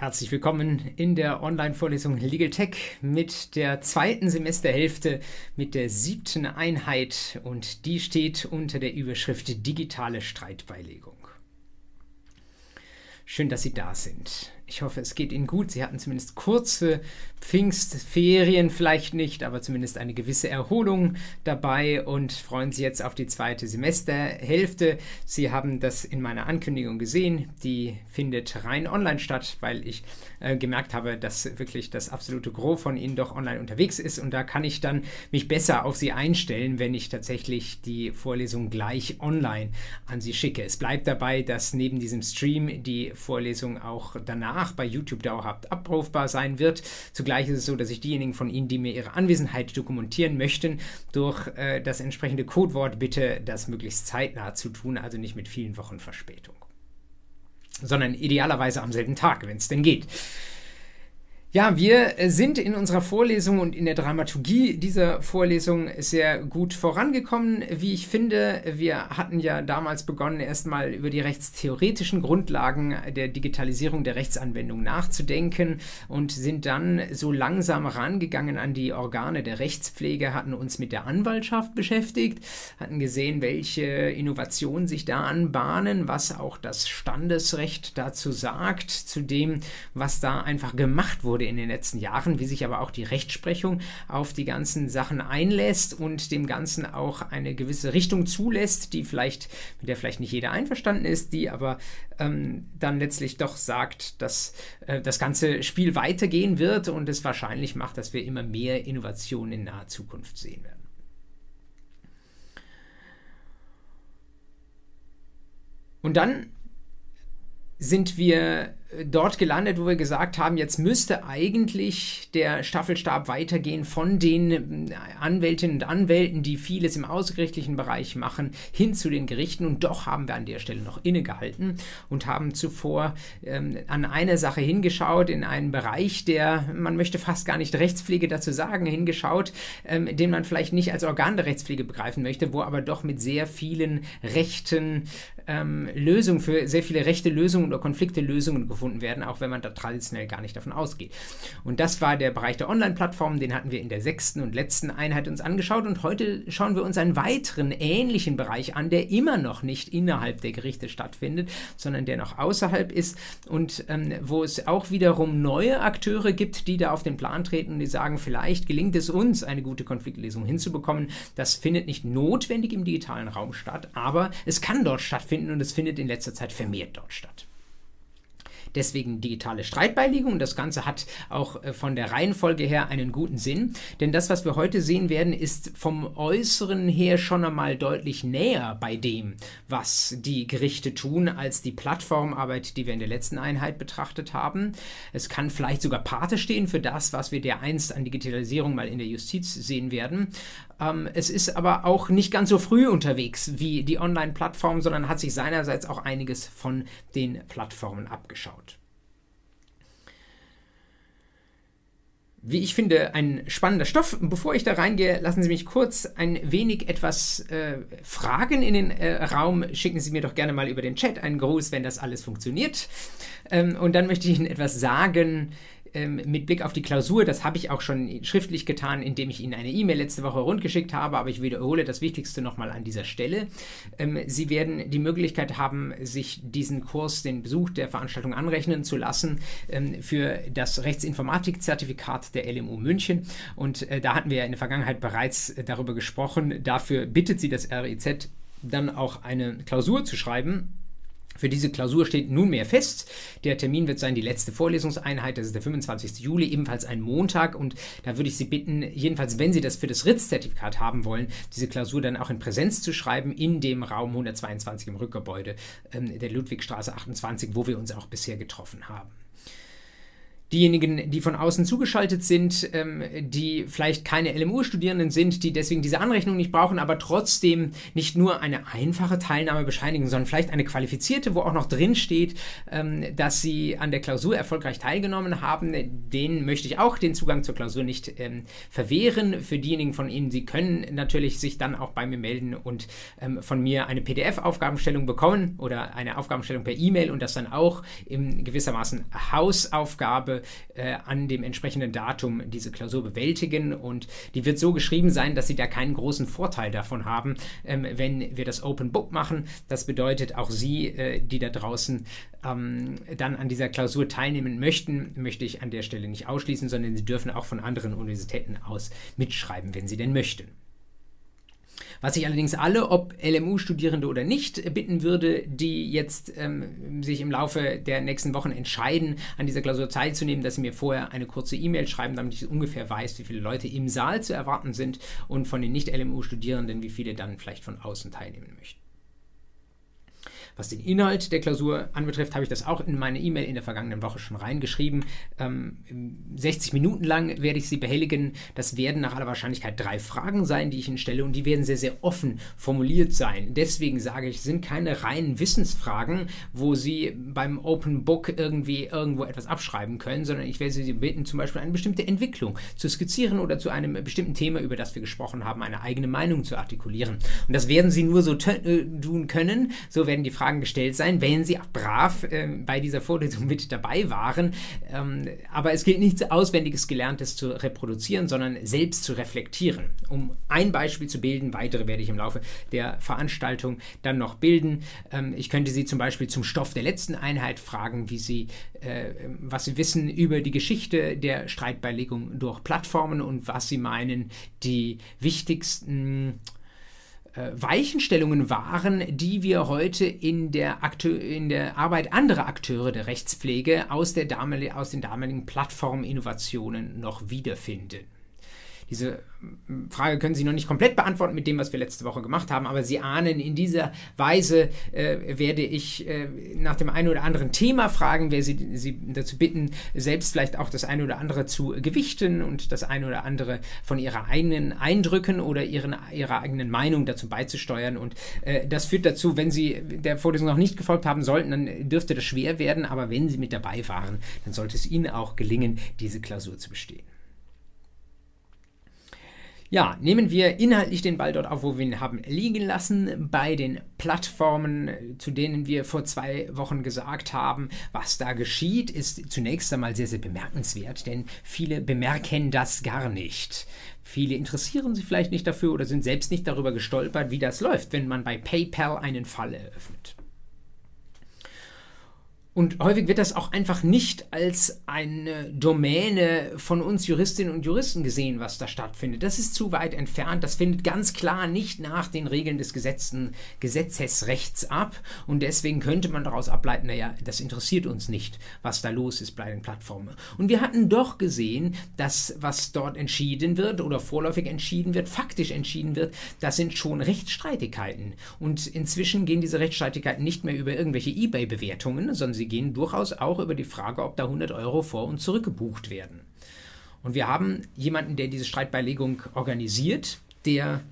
Herzlich willkommen in der Online-Vorlesung Legal Tech mit der zweiten Semesterhälfte, mit der siebten Einheit und die steht unter der Überschrift Digitale Streitbeilegung. Schön, dass Sie da sind. Ich hoffe, es geht Ihnen gut. Sie hatten zumindest kurze Pfingstferien, vielleicht nicht, aber zumindest eine gewisse Erholung dabei und freuen sich jetzt auf die zweite Semesterhälfte. Sie haben das in meiner Ankündigung gesehen. Die findet rein online statt, weil ich äh, gemerkt habe, dass wirklich das absolute Gros von Ihnen doch online unterwegs ist und da kann ich dann mich besser auf Sie einstellen, wenn ich tatsächlich die Vorlesung gleich online an Sie schicke. Es bleibt dabei, dass neben diesem Stream die Vorlesung auch danach danach bei YouTube dauerhaft abrufbar sein wird. Zugleich ist es so, dass ich diejenigen von Ihnen, die mir ihre Anwesenheit dokumentieren möchten, durch äh, das entsprechende Codewort bitte, das möglichst zeitnah zu tun, also nicht mit vielen Wochen Verspätung sondern idealerweise am selben Tag, wenn es denn geht. Ja, wir äh, sind in unserer Vorlesung und in der Dramaturgie dieser Vorlesung sehr gut vorangekommen, wie ich finde. Wir hatten ja damals begonnen, erstmal über die rechtstheoretischen Grundlagen der Digitalisierung der Rechtsanwendung nachzudenken und sind dann so langsam rangegangen an die Organe der Rechtspflege, hatten uns mit der Anwaltschaft beschäftigt, hatten gesehen, welche Innovationen sich da anbahnen, was auch das Standesrecht dazu sagt, zu dem, was da einfach gemacht wurde wurde in den letzten Jahren, wie sich aber auch die Rechtsprechung auf die ganzen Sachen einlässt und dem Ganzen auch eine gewisse Richtung zulässt, die vielleicht, mit der vielleicht nicht jeder einverstanden ist, die aber ähm, dann letztlich doch sagt, dass äh, das ganze Spiel weitergehen wird und es wahrscheinlich macht, dass wir immer mehr Innovationen in naher Zukunft sehen werden. Und dann sind wir dort gelandet, wo wir gesagt haben, jetzt müsste eigentlich der Staffelstab weitergehen von den äh, Anwältinnen und Anwälten, die vieles im außergerichtlichen Bereich machen, hin zu den Gerichten. Und doch haben wir an der Stelle noch innegehalten und haben zuvor ähm, an eine Sache hingeschaut, in einen Bereich, der, man möchte fast gar nicht Rechtspflege dazu sagen, hingeschaut, ähm, den man vielleicht nicht als Organ der Rechtspflege begreifen möchte, wo aber doch mit sehr vielen Rechten ähm, Lösungen, für sehr viele rechte Lösungen oder Konflikte Lösungen gefunden gefunden werden, auch wenn man da traditionell gar nicht davon ausgeht. Und das war der Bereich der Online-Plattformen, den hatten wir in der sechsten und letzten Einheit uns angeschaut und heute schauen wir uns einen weiteren ähnlichen Bereich an, der immer noch nicht innerhalb der Gerichte stattfindet, sondern der noch außerhalb ist und ähm, wo es auch wiederum neue Akteure gibt, die da auf den Plan treten und die sagen, vielleicht gelingt es uns, eine gute Konfliktlösung hinzubekommen. Das findet nicht notwendig im digitalen Raum statt, aber es kann dort stattfinden und es findet in letzter Zeit vermehrt dort statt. Deswegen digitale Streitbeilegung. Das Ganze hat auch äh, von der Reihenfolge her einen guten Sinn, denn das, was wir heute sehen werden, ist vom Äußeren her schon einmal deutlich näher bei dem, was die Gerichte tun, als die Plattformarbeit, die wir in der letzten Einheit betrachtet haben. Es kann vielleicht sogar Pate stehen für das, was wir dereinst an Digitalisierung mal in der Justiz sehen werden. Ähm, es ist aber auch nicht ganz so früh unterwegs wie die Online-Plattform, sondern hat sich seinerseits auch einiges von den Plattformen abgeschaut. Wie ich finde, ein spannender Stoff. Bevor ich da reingehe, lassen Sie mich kurz ein wenig etwas äh, Fragen in den äh, Raum. Schicken Sie mir doch gerne mal über den Chat einen Gruß, wenn das alles funktioniert. Ähm, und dann möchte ich Ihnen etwas sagen ähm, mit Blick auf die Klausur, das habe ich auch schon schriftlich getan, indem ich Ihnen eine E-Mail letzte Woche rundgeschickt habe, aber ich wiederhole das Wichtigste nochmal an dieser Stelle. Ähm, Sie werden die Möglichkeit haben, sich diesen Kurs, den Besuch der Veranstaltung anrechnen zu lassen ähm, für das Rechtsinformatik-Zertifikat der LMU München. Und äh, da hatten wir in der Vergangenheit bereits äh, darüber gesprochen. Dafür bittet Sie das RIZ dann auch eine Klausur zu schreiben für diese Klausur steht nunmehr fest. Der Termin wird sein die letzte Vorlesungseinheit, das ist der 25. Juli, ebenfalls ein Montag. Und da würde ich Sie bitten, jedenfalls wenn Sie das für das RITZ-Zertifikat haben wollen, diese Klausur dann auch in Präsenz zu schreiben, in dem Raum 122 im Rückgebäude ähm, der Ludwigstraße 28, wo wir uns auch bisher getroffen haben. Diejenigen, die von außen zugeschaltet sind, ähm, die vielleicht keine LMU-Studierenden sind, die deswegen diese Anrechnung nicht brauchen, aber trotzdem nicht nur eine einfache Teilnahme bescheinigen, sondern vielleicht eine qualifizierte, wo auch noch drin steht, ähm, dass sie an der Klausur erfolgreich teilgenommen haben. Denen möchte ich auch den Zugang zur Klausur nicht ähm, verwehren. Für diejenigen von Ihnen, Sie können natürlich sich dann auch bei mir melden und ähm, von mir eine PDF-Aufgabenstellung bekommen oder eine Aufgabenstellung per E-Mail und das dann auch in gewissermaßen Hausaufgabe äh, an dem entsprechenden Datum diese Klausur bewältigen. Und die wird so geschrieben sein, dass Sie da keinen großen Vorteil davon haben, ähm, wenn wir das Open Book machen. Das bedeutet, auch Sie, äh, die da draußen ähm, dann an dieser Klausur teilnehmen möchten, möchte ich an der Stelle nicht ausschließen, sondern Sie dürfen auch von anderen Universitäten aus mitschreiben, wenn Sie denn möchten. Was ich allerdings alle, ob LMU-Studierende oder nicht, bitten würde, die jetzt ähm, sich im Laufe der nächsten Wochen entscheiden, an dieser Klausur teilzunehmen, dass sie mir vorher eine kurze E-Mail schreiben, damit ich ungefähr weiß, wie viele Leute im Saal zu erwarten sind und von den Nicht-LMU-Studierenden, wie viele dann vielleicht von außen teilnehmen möchten. Was den Inhalt der Klausur anbetrifft, habe ich das auch in meine E-Mail in der vergangenen Woche schon reingeschrieben. Ähm, 60 Minuten lang werde ich Sie behelligen. Das werden nach aller Wahrscheinlichkeit drei Fragen sein, die ich Ihnen stelle und die werden sehr, sehr offen formuliert sein. Deswegen sage ich, sind keine reinen Wissensfragen, wo Sie beim Open Book irgendwie irgendwo etwas abschreiben können, sondern ich werde Sie bitten, zum Beispiel eine bestimmte Entwicklung zu skizzieren oder zu einem bestimmten Thema, über das wir gesprochen haben, eine eigene Meinung zu artikulieren. Und das werden Sie nur so äh, tun können. So werden die Fragen Fragen gestellt sein, wenn Sie brav äh, bei dieser Vorlesung mit dabei waren. Ähm, aber es gilt nichts Auswendiges Gelerntes zu reproduzieren, sondern selbst zu reflektieren. Um ein Beispiel zu bilden, weitere werde ich im Laufe der Veranstaltung dann noch bilden. Ähm, ich könnte Sie zum Beispiel zum Stoff der letzten Einheit fragen, wie Sie, äh, was Sie wissen über die Geschichte der Streitbeilegung durch Plattformen und was Sie meinen, die wichtigsten Weichenstellungen waren, die wir heute in der, in der Arbeit anderer Akteure der Rechtspflege aus, der aus den damaligen Plattforminnovationen noch wiederfinden. Diese Frage können Sie noch nicht komplett beantworten mit dem, was wir letzte Woche gemacht haben, aber Sie ahnen, in dieser Weise äh, werde ich äh, nach dem einen oder anderen Thema fragen, werde Sie, Sie dazu bitten, selbst vielleicht auch das eine oder andere zu gewichten und das eine oder andere von Ihrer eigenen Eindrücken oder ihren, Ihrer eigenen Meinung dazu beizusteuern. Und äh, das führt dazu, wenn Sie der Vorlesung noch nicht gefolgt haben sollten, dann dürfte das schwer werden, aber wenn Sie mit dabei waren, dann sollte es Ihnen auch gelingen, diese Klausur zu bestehen. Ja, nehmen wir inhaltlich den Ball dort auf, wo wir ihn haben liegen lassen, bei den Plattformen, zu denen wir vor zwei Wochen gesagt haben, was da geschieht, ist zunächst einmal sehr, sehr bemerkenswert, denn viele bemerken das gar nicht. Viele interessieren sich vielleicht nicht dafür oder sind selbst nicht darüber gestolpert, wie das läuft, wenn man bei PayPal einen Fall eröffnet. Und häufig wird das auch einfach nicht als eine Domäne von uns Juristinnen und Juristen gesehen, was da stattfindet. Das ist zu weit entfernt. Das findet ganz klar nicht nach den Regeln des Gesetzen, Gesetzesrechts ab. Und deswegen könnte man daraus ableiten, naja, das interessiert uns nicht, was da los ist bei den Plattformen. Und wir hatten doch gesehen, dass was dort entschieden wird oder vorläufig entschieden wird, faktisch entschieden wird, das sind schon Rechtsstreitigkeiten. Und inzwischen gehen diese Rechtsstreitigkeiten nicht mehr über irgendwelche eBay-Bewertungen, sondern sie gehen durchaus auch über die Frage, ob da 100 Euro vor und zurück gebucht werden. Und wir haben jemanden, der diese Streitbeilegung organisiert, der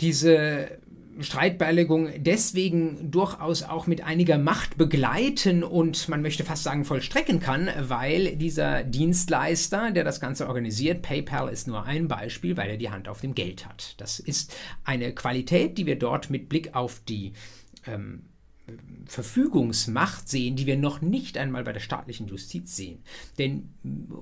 diese Streitbeilegung deswegen durchaus auch mit einiger Macht begleiten und man möchte fast sagen vollstrecken kann, weil dieser Dienstleister, der das Ganze organisiert, PayPal ist nur ein Beispiel, weil er die Hand auf dem Geld hat. Das ist eine Qualität, die wir dort mit Blick auf die ähm, Verfügungsmacht sehen, die wir noch nicht einmal bei der staatlichen Justiz sehen. Denn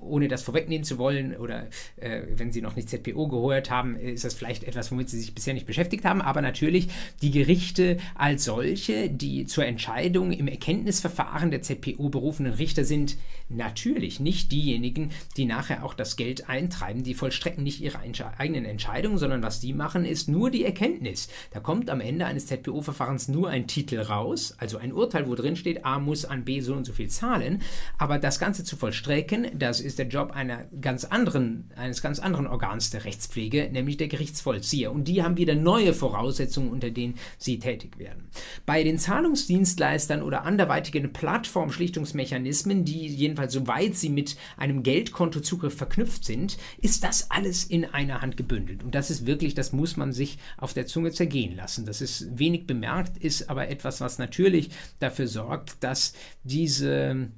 ohne das vorwegnehmen zu wollen oder äh, wenn Sie noch nicht ZPO gehört haben, ist das vielleicht etwas, womit Sie sich bisher nicht beschäftigt haben. Aber natürlich die Gerichte als solche, die zur Entscheidung im Erkenntnisverfahren der ZPO berufenen Richter sind, natürlich nicht diejenigen, die nachher auch das Geld eintreiben. Die vollstrecken nicht ihre eigenen Entscheidungen, sondern was die machen, ist nur die Erkenntnis. Da kommt am Ende eines ZPO-Verfahrens nur ein Titel raus voraus, also ein Urteil, wo drin steht, A muss an B so und so viel zahlen, aber das Ganze zu vollstrecken, das ist der Job einer ganz anderen, eines ganz anderen Organs der Rechtspflege, nämlich der Gerichtsvollzieher. Und die haben wieder neue Voraussetzungen, unter denen sie tätig werden. Bei den Zahlungsdienstleistern oder anderweitigen Plattformschlichtungsmechanismen, die jedenfalls soweit sie mit einem Geldkontozugriff verknüpft sind, ist das alles in einer Hand gebündelt. Und das ist wirklich, das muss man sich auf der Zunge zergehen lassen. Das ist wenig bemerkt, ist aber etwas, was natürlich dafür sorgt, dass diese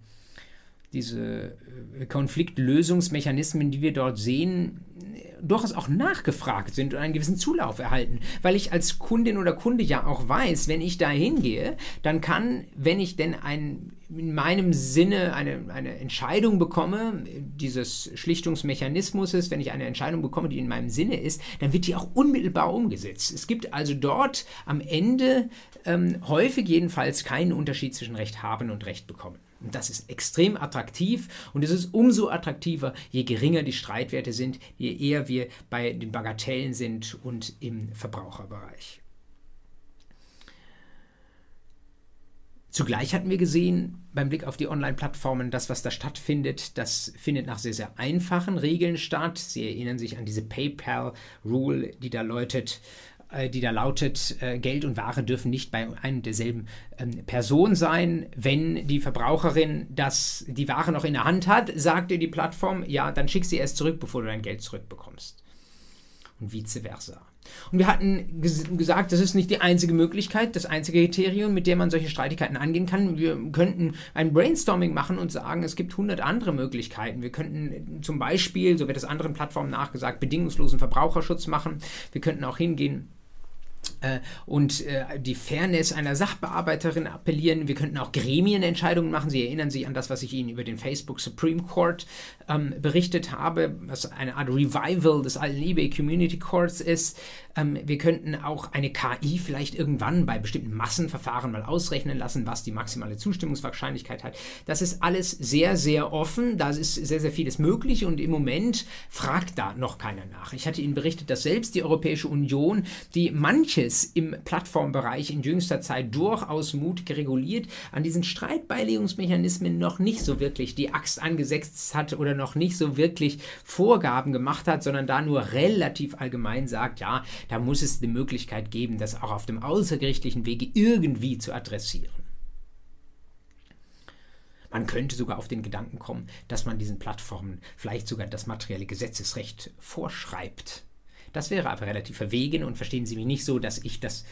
diese äh, Konfliktlösungsmechanismen, die wir dort sehen, durchaus auch nachgefragt sind und einen gewissen Zulauf erhalten. Weil ich als Kundin oder Kunde ja auch weiß, wenn ich da hingehe, dann kann, wenn ich denn ein, in meinem Sinne eine, eine Entscheidung bekomme, dieses Schlichtungsmechanismus wenn ich eine Entscheidung bekomme, die in meinem Sinne ist, dann wird die auch unmittelbar umgesetzt. Es gibt also dort am Ende ähm, häufig jedenfalls keinen Unterschied zwischen Recht haben und Recht bekommen. Das ist extrem attraktiv und es ist umso attraktiver, je geringer die Streitwerte sind, je eher wir bei den Bagatellen sind und im Verbraucherbereich. Zugleich hatten wir gesehen, beim Blick auf die Online-Plattformen, das, was da stattfindet, das findet nach sehr, sehr einfachen Regeln statt. Sie erinnern sich an diese PayPal-Rule, die da läutet, die da lautet, äh, Geld und Ware dürfen nicht bei einer derselben ähm, Person sein. Wenn die Verbraucherin das, die Ware noch in der Hand hat, sagt dir die Plattform, ja, dann schick sie erst zurück, bevor du dein Geld zurückbekommst. Und vice versa. Und wir hatten ges gesagt, das ist nicht die einzige Möglichkeit, das einzige Kriterium, mit dem man solche Streitigkeiten angehen kann. Wir könnten ein Brainstorming machen und sagen, es gibt 100 andere Möglichkeiten. Wir könnten zum Beispiel, so wird es anderen Plattformen nachgesagt, bedingungslosen Verbraucherschutz machen. Wir könnten auch hingehen äh, und äh, die Fairness einer Sachbearbeiterin appellieren. Wir könnten auch Gremienentscheidungen machen. Sie erinnern sich an das, was ich Ihnen über den Facebook Supreme Court ähm, berichtet habe, was eine Art Revival des alten eBay Community Courts ist. Ähm, wir könnten auch eine KI vielleicht irgendwann bei bestimmten Massenverfahren mal ausrechnen lassen, was die maximale Zustimmungswahrscheinlichkeit hat. Das ist alles sehr, sehr offen. Da ist sehr, sehr vieles möglich und im Moment fragt da noch keiner nach. Ich hatte Ihnen berichtet, dass selbst die Europäische Union, die manches im Plattformbereich in jüngster Zeit durchaus mutig reguliert, an diesen Streitbeilegungsmechanismen noch nicht so wirklich die Axt angesetzt hat oder noch nicht so wirklich Vorgaben gemacht hat, sondern da nur relativ allgemein sagt, ja, da muss es die Möglichkeit geben, das auch auf dem außergerichtlichen Wege irgendwie zu adressieren. Man könnte sogar auf den Gedanken kommen, dass man diesen Plattformen vielleicht sogar das materielle Gesetzesrecht vorschreibt. Das wäre aber relativ verwegen und verstehen Sie mich nicht so, dass ich das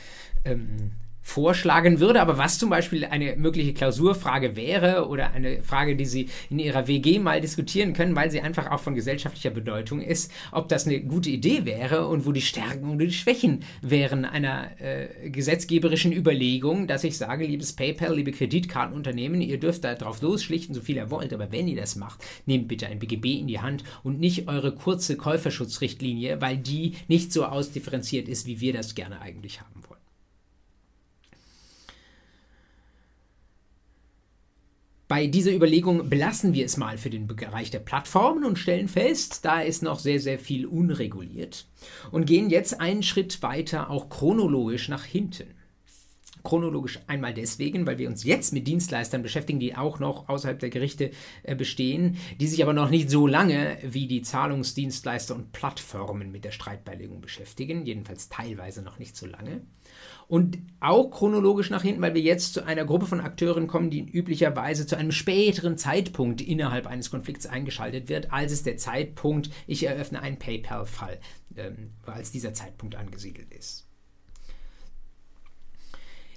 ähm, vorschlagen würde, aber was zum Beispiel eine mögliche Klausurfrage wäre oder eine Frage, die Sie in Ihrer WG mal diskutieren können, weil sie einfach auch von gesellschaftlicher Bedeutung ist, ob das eine gute Idee wäre und wo die Stärken und die Schwächen wären einer äh, gesetzgeberischen Überlegung, dass ich sage, liebes PayPal, liebe Kreditkartenunternehmen, ihr dürft da drauf losschlichten, so viel ihr wollt, aber wenn ihr das macht, nehmt bitte ein BGB in die Hand und nicht eure kurze Käuferschutzrichtlinie, weil die nicht so ausdifferenziert ist, wie wir das gerne eigentlich haben wollen. Bei dieser Überlegung belassen wir es mal für den Bereich der Plattformen und stellen fest, da ist noch sehr, sehr viel unreguliert und gehen jetzt einen Schritt weiter auch chronologisch nach hinten. Chronologisch einmal deswegen, weil wir uns jetzt mit Dienstleistern beschäftigen, die auch noch außerhalb der Gerichte äh, bestehen, die sich aber noch nicht so lange wie die Zahlungsdienstleister und Plattformen mit der Streitbeilegung beschäftigen, jedenfalls teilweise noch nicht so lange. Und auch chronologisch nach hinten, weil wir jetzt zu einer Gruppe von Akteuren kommen, die üblicherweise zu einem späteren Zeitpunkt innerhalb eines Konflikts eingeschaltet wird, als es der Zeitpunkt, ich eröffne einen PayPal-Fall, ähm, als dieser Zeitpunkt angesiedelt ist.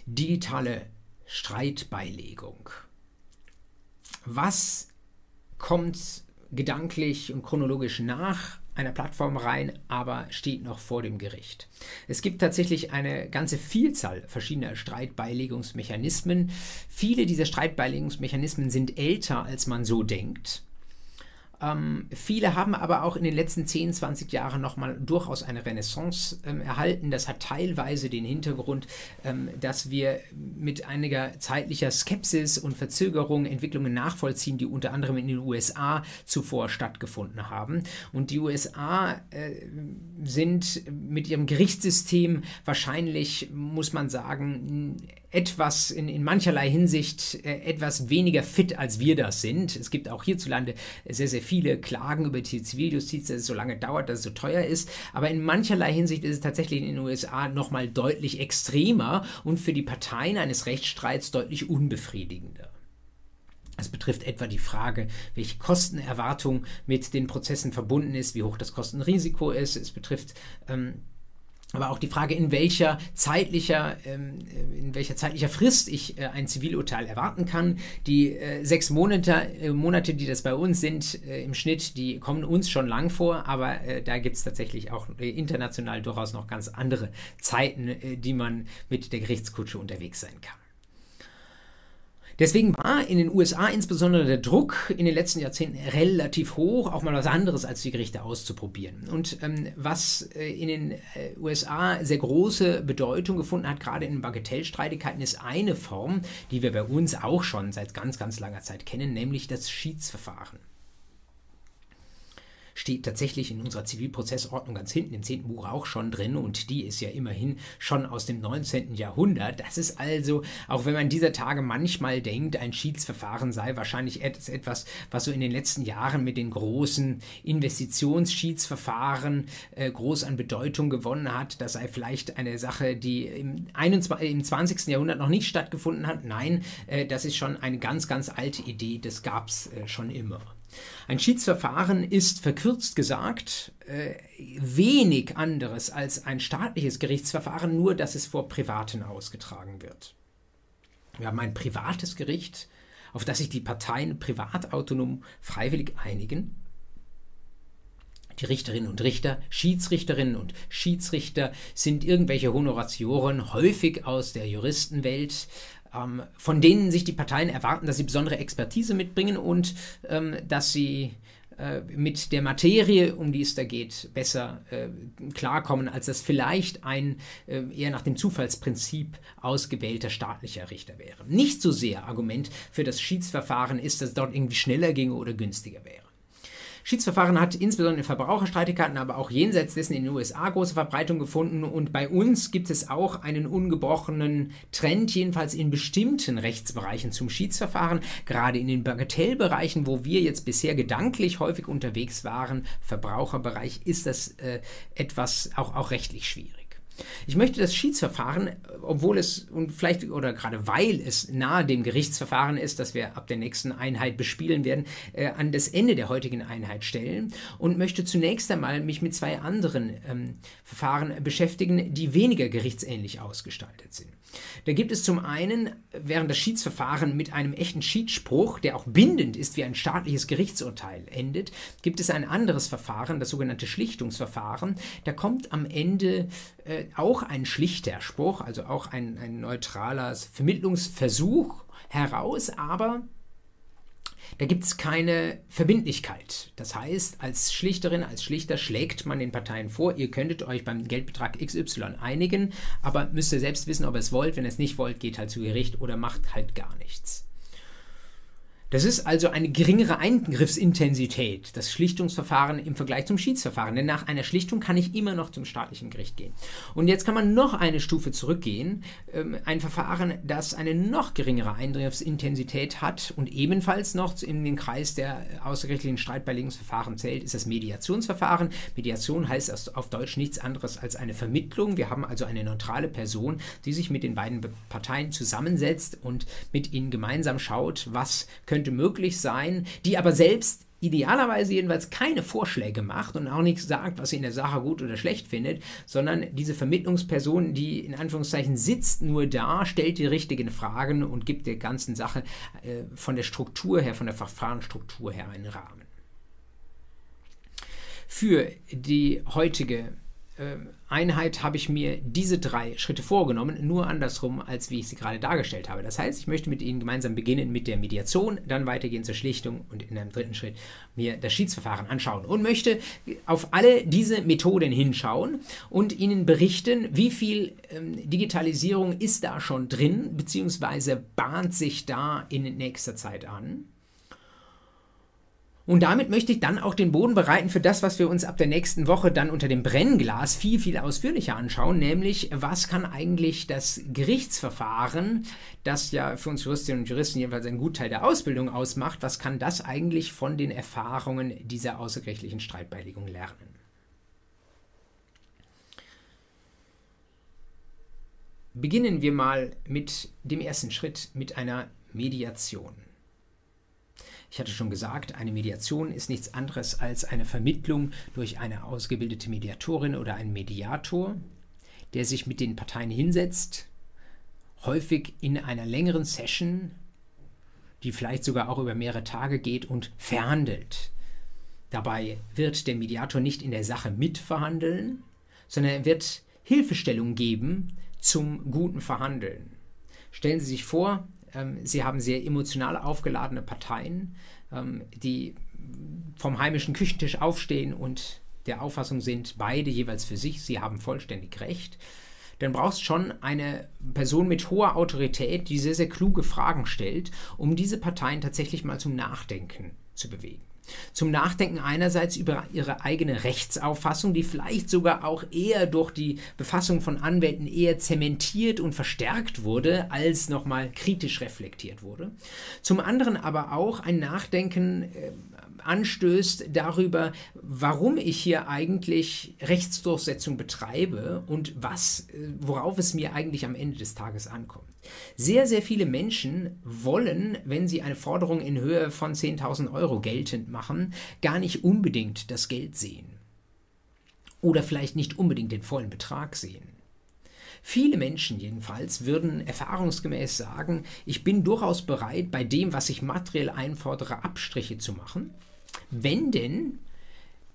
Digitale Streitbeilegung. Was kommt gedanklich und chronologisch nach einer Plattform rein, aber steht noch vor dem Gericht. Es gibt tatsächlich eine ganze Vielzahl verschiedener Streitbeilegungsmechanismen. Viele dieser Streitbeilegungsmechanismen sind älter, als man so denkt. Ähm, viele haben aber auch in den letzten 10, 20 Jahren nochmal durchaus eine Renaissance ähm, erhalten. Das hat teilweise den Hintergrund, ähm, dass wir mit einiger zeitlicher Skepsis und Verzögerung Entwicklungen nachvollziehen, die unter anderem in den USA zuvor stattgefunden haben. Und die USA äh, sind mit ihrem Gerichtssystem wahrscheinlich, muss man sagen, etwas in, in mancherlei Hinsicht äh, etwas weniger fit, als wir das sind. Es gibt auch hierzulande sehr, sehr viele Klagen über die Ziviljustiz, dass es so lange dauert, dass es so teuer ist. Aber in mancherlei Hinsicht ist es tatsächlich in den USA nochmal deutlich extremer und für die Parteien eines Rechtsstreits deutlich unbefriedigender. Es betrifft etwa die Frage, welche Kostenerwartung mit den Prozessen verbunden ist, wie hoch das Kostenrisiko ist. Es betrifft ähm, aber auch die Frage, in welcher zeitlicher, ähm, in welcher zeitlicher Frist ich äh, ein Zivilurteil erwarten kann. Die äh, sechs Monate, äh, Monate, die das bei uns sind, im Schnitt, die kommen uns schon lang vor, aber da gibt es tatsächlich auch international durchaus noch ganz andere Zeiten, die man mit der Gerichtskutsche unterwegs sein kann. Deswegen war in den USA insbesondere der Druck in den letzten Jahrzehnten relativ hoch, auch mal was anderes als die Gerichte auszuprobieren. Und ähm, was äh, in den äh, USA sehr große Bedeutung gefunden hat, gerade in Bagatellstreitigkeiten, ist eine Form, die wir bei uns auch schon seit ganz, ganz langer Zeit kennen, nämlich das Schiedsverfahren steht tatsächlich in unserer Zivilprozessordnung ganz hinten im 10. Buch auch schon drin und die ist ja immerhin schon aus dem 19. Jahrhundert. Das ist also, auch wenn man dieser Tage manchmal denkt, ein Schiedsverfahren sei wahrscheinlich etwas, was so in den letzten Jahren mit den großen Investitionsschiedsverfahren äh, groß an Bedeutung gewonnen hat. Das sei vielleicht eine Sache, die im, 21, im 20. Jahrhundert noch nicht stattgefunden hat. Nein, äh, das ist schon eine ganz, ganz alte Idee. Das gab es äh, schon immer. Ein Schiedsverfahren ist verkürzt gesagt äh, wenig anderes als ein staatliches Gerichtsverfahren, nur dass es vor Privaten ausgetragen wird. Wir haben ein privates Gericht, auf das sich die Parteien privat autonom freiwillig einigen. Die Richterinnen und Richter, Schiedsrichterinnen und Schiedsrichter sind irgendwelche Honoratioren, häufig aus der Juristenwelt, ähm, von denen sich die Parteien erwarten, dass sie besondere Expertise mitbringen und ähm, dass sie äh, mit der Materie, um die es da geht, besser äh, klarkommen, als das vielleicht ein äh, eher nach dem Zufallsprinzip ausgewählter staatlicher Richter wäre. Nicht so sehr Argument für das Schiedsverfahren ist, dass es dort irgendwie schneller ginge oder günstiger wäre. Schiedsverfahren hat insbesondere in Verbraucherstreitigkeiten, aber auch jenseits dessen in den USA große Verbreitung gefunden und bei uns gibt es auch einen ungebrochenen Trend, jedenfalls in bestimmten Rechtsbereichen zum Schiedsverfahren, gerade in den Bagatellbereichen, wo wir jetzt bisher gedanklich häufig unterwegs waren, Verbraucherbereich, ist das äh, etwas auch, auch rechtlich schwierig. Ich möchte das Schiedsverfahren, obwohl es und vielleicht oder gerade weil es nahe dem Gerichtsverfahren ist, das wir ab der nächsten Einheit bespielen werden, äh, an das Ende der heutigen Einheit stellen und möchte zunächst einmal mich mit zwei anderen ähm, Verfahren beschäftigen, die weniger gerichtsähnlich ausgestaltet sind. Da gibt es zum einen, während das Schiedsverfahren mit einem echten Schiedsspruch, der auch bindend ist wie ein staatliches Gerichtsurteil, endet, gibt es ein anderes Verfahren, das sogenannte Schlichtungsverfahren. Da kommt am Ende äh, auch ein schlichter Spruch, also auch ein, ein neutraler Vermittlungsversuch heraus, aber da gibt es keine Verbindlichkeit. Das heißt, als Schlichterin, als Schlichter schlägt man den Parteien vor, ihr könntet euch beim Geldbetrag XY einigen, aber müsst ihr selbst wissen, ob ihr es wollt. Wenn ihr es nicht wollt, geht halt zu Gericht oder macht halt gar nichts. Das ist also eine geringere Eingriffsintensität, das Schlichtungsverfahren im Vergleich zum Schiedsverfahren. Denn nach einer Schlichtung kann ich immer noch zum staatlichen Gericht gehen. Und jetzt kann man noch eine Stufe zurückgehen. Ähm, ein Verfahren, das eine noch geringere Eingriffsintensität hat und ebenfalls noch in den Kreis der außergerichtlichen Streitbeilegungsverfahren zählt, ist das Mediationsverfahren. Mediation heißt auf Deutsch nichts anderes als eine Vermittlung. Wir haben also eine neutrale Person, die sich mit den beiden Parteien zusammensetzt und mit ihnen gemeinsam schaut, was können könnte möglich sein, die aber selbst idealerweise jedenfalls keine Vorschläge macht und auch nicht sagt, was sie in der Sache gut oder schlecht findet, sondern diese Vermittlungsperson, die in Anführungszeichen sitzt nur da, stellt die richtigen Fragen und gibt der ganzen Sache äh, von der Struktur her, von der Verfahrensstruktur her einen Rahmen. Für die heutige äh, Einheit habe ich mir diese drei Schritte vorgenommen, nur andersrum, als wie ich sie gerade dargestellt habe. Das heißt, ich möchte mit Ihnen gemeinsam beginnen mit der Mediation, dann weitergehen zur Schlichtung und in einem dritten Schritt mir das Schiedsverfahren anschauen und möchte auf alle diese Methoden hinschauen und Ihnen berichten, wie viel ähm, Digitalisierung ist da schon drin, beziehungsweise bahnt sich da in nächster Zeit an Und damit möchte ich dann auch den Boden bereiten für das, was wir uns ab der nächsten Woche dann unter dem Brennglas viel, viel ausführlicher anschauen, nämlich was kann eigentlich das Gerichtsverfahren, das ja für uns Juristinnen und Juristen jedenfalls einen Gutteil der Ausbildung ausmacht, was kann das eigentlich von den Erfahrungen dieser außergerichtlichen Streitbeilegung lernen? Beginnen wir mal mit dem ersten Schritt, mit einer Mediation. Ich hatte schon gesagt, eine Mediation ist nichts anderes als eine Vermittlung durch eine ausgebildete Mediatorin oder einen Mediator, der sich mit den Parteien hinsetzt, häufig in einer längeren Session, die vielleicht sogar auch über mehrere Tage geht und verhandelt. Dabei wird der Mediator nicht in der Sache mitverhandeln, sondern er wird Hilfestellung geben zum guten Verhandeln. Stellen Sie sich vor, sie haben sehr emotional aufgeladene Parteien, ähm, die vom heimischen Küchentisch aufstehen und der Auffassung sind, beide jeweils für sich, sie haben vollständig recht. Dann brauchst schon eine Person mit hoher Autorität, die sehr, sehr kluge Fragen stellt, um diese Parteien tatsächlich mal zum Nachdenken zu bewegen. Zum Nachdenken einerseits über ihre eigene Rechtsauffassung, die vielleicht sogar auch eher durch die Befassung von Anwälten eher zementiert und verstärkt wurde, als nochmal kritisch reflektiert wurde. Zum anderen aber auch ein Nachdenken äh, anstößt darüber, warum ich hier eigentlich Rechtsdurchsetzung betreibe und was, äh, worauf es mir eigentlich am Ende des Tages ankommt. Sehr, sehr viele Menschen wollen, wenn sie eine Forderung in Höhe von 10.000 Euro geltend machen, gar nicht unbedingt das Geld sehen. Oder vielleicht nicht unbedingt den vollen Betrag sehen. Viele Menschen jedenfalls würden erfahrungsgemäß sagen, ich bin durchaus bereit, bei dem, was ich materiell einfordere, Abstriche zu machen, wenn denn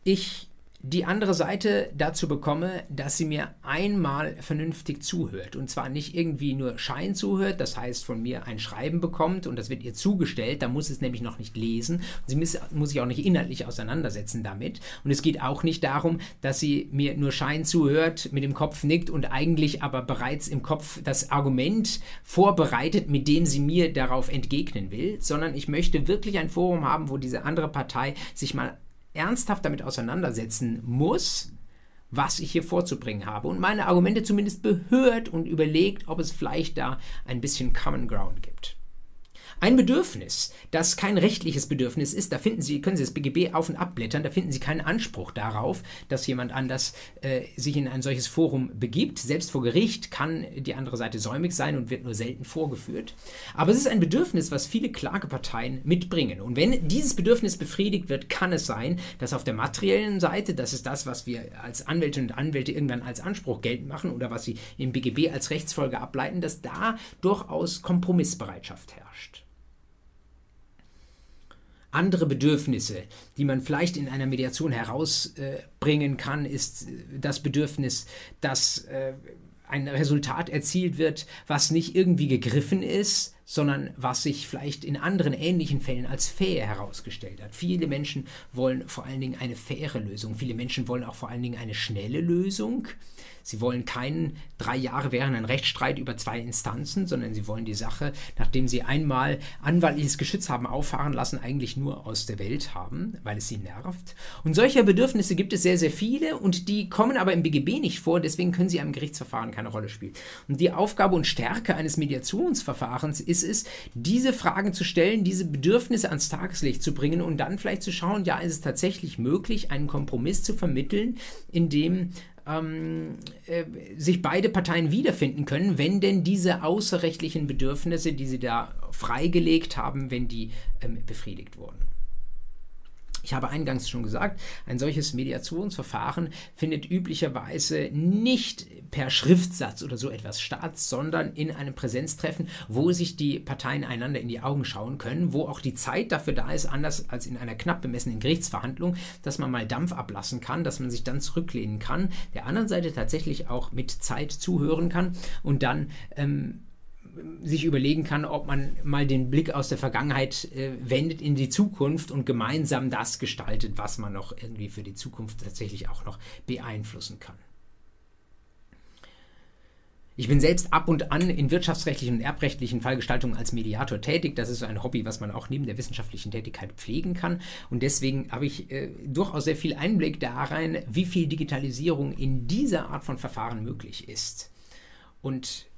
ich die andere Seite dazu bekomme, dass sie mir einmal vernünftig zuhört. Und zwar nicht irgendwie nur Schein zuhört, das heißt von mir ein Schreiben bekommt und das wird ihr zugestellt, da muss es nämlich noch nicht lesen. Sie muss, muss sich auch nicht inhaltlich auseinandersetzen damit. Und es geht auch nicht darum, dass sie mir nur Schein zuhört, mit dem Kopf nickt und eigentlich aber bereits im Kopf das Argument vorbereitet, mit dem sie mir darauf entgegnen will, sondern ich möchte wirklich ein Forum haben, wo diese andere Partei sich mal ernsthaft damit auseinandersetzen muss, was ich hier vorzubringen habe und meine Argumente zumindest behört und überlegt, ob es vielleicht da ein bisschen Common Ground gibt. Ein Bedürfnis, das kein rechtliches Bedürfnis ist, da finden Sie, können Sie das BGB auf und abblättern, da finden Sie keinen Anspruch darauf, dass jemand anders äh, sich in ein solches Forum begibt. Selbst vor Gericht kann die andere Seite säumig sein und wird nur selten vorgeführt. Aber es ist ein Bedürfnis, was viele Klageparteien mitbringen. Und wenn dieses Bedürfnis befriedigt wird, kann es sein, dass auf der materiellen Seite, das ist das, was wir als Anwältinnen und Anwälte irgendwann als Anspruch geltend machen oder was Sie im BGB als Rechtsfolge ableiten, dass da durchaus Kompromissbereitschaft herrscht andere Bedürfnisse, die man vielleicht in einer Mediation herausbringen kann, ist äh, das Bedürfnis, dass äh, ein Resultat erzielt wird, was nicht irgendwie gegriffen ist, sondern was sich vielleicht in anderen ähnlichen Fällen als fair herausgestellt hat. Viele Menschen wollen vor allen Dingen eine faire Lösung. Viele Menschen wollen auch vor allen Dingen eine schnelle Lösung. Sie wollen keinen drei Jahre währenden Rechtsstreit über zwei Instanzen, sondern sie wollen die Sache, nachdem sie einmal anwaltliches Geschütz haben auffahren lassen, eigentlich nur aus der Welt haben, weil es sie nervt. Und solcher Bedürfnisse gibt es sehr, sehr viele und die kommen aber im BGB nicht vor, deswegen können sie am Gerichtsverfahren keine Rolle spielen. Und die Aufgabe und Stärke eines Mediationsverfahrens ist es, diese Fragen zu stellen, diese Bedürfnisse ans Tageslicht zu bringen und dann vielleicht zu schauen, ja, ist es tatsächlich möglich, einen Kompromiss zu vermitteln, in dem ähm, äh, sich beide Parteien wiederfinden können, wenn denn diese außerrechtlichen Bedürfnisse, die sie da freigelegt haben, wenn die ähm, befriedigt wurden. Ich habe eingangs schon gesagt, ein solches Mediationsverfahren findet üblicherweise nicht per Schriftsatz oder so etwas statt, sondern in einem Präsenztreffen, wo sich die Parteien einander in die Augen schauen können, wo auch die Zeit dafür da ist, anders als in einer knapp bemessenen Gerichtsverhandlung, dass man mal Dampf ablassen kann, dass man sich dann zurücklehnen kann, der anderen Seite tatsächlich auch mit Zeit zuhören kann und dann ähm, sich überlegen kann, ob man mal den Blick aus der Vergangenheit äh, wendet in die Zukunft und gemeinsam das gestaltet, was man noch irgendwie für die Zukunft tatsächlich auch noch beeinflussen kann. Ich bin selbst ab und an in wirtschaftsrechtlichen und erbrechtlichen Fallgestaltungen als Mediator tätig. Das ist so ein Hobby, was man auch neben der wissenschaftlichen Tätigkeit pflegen kann. Und deswegen habe ich äh, durchaus sehr viel Einblick da rein, wie viel Digitalisierung in dieser Art von Verfahren möglich ist. Und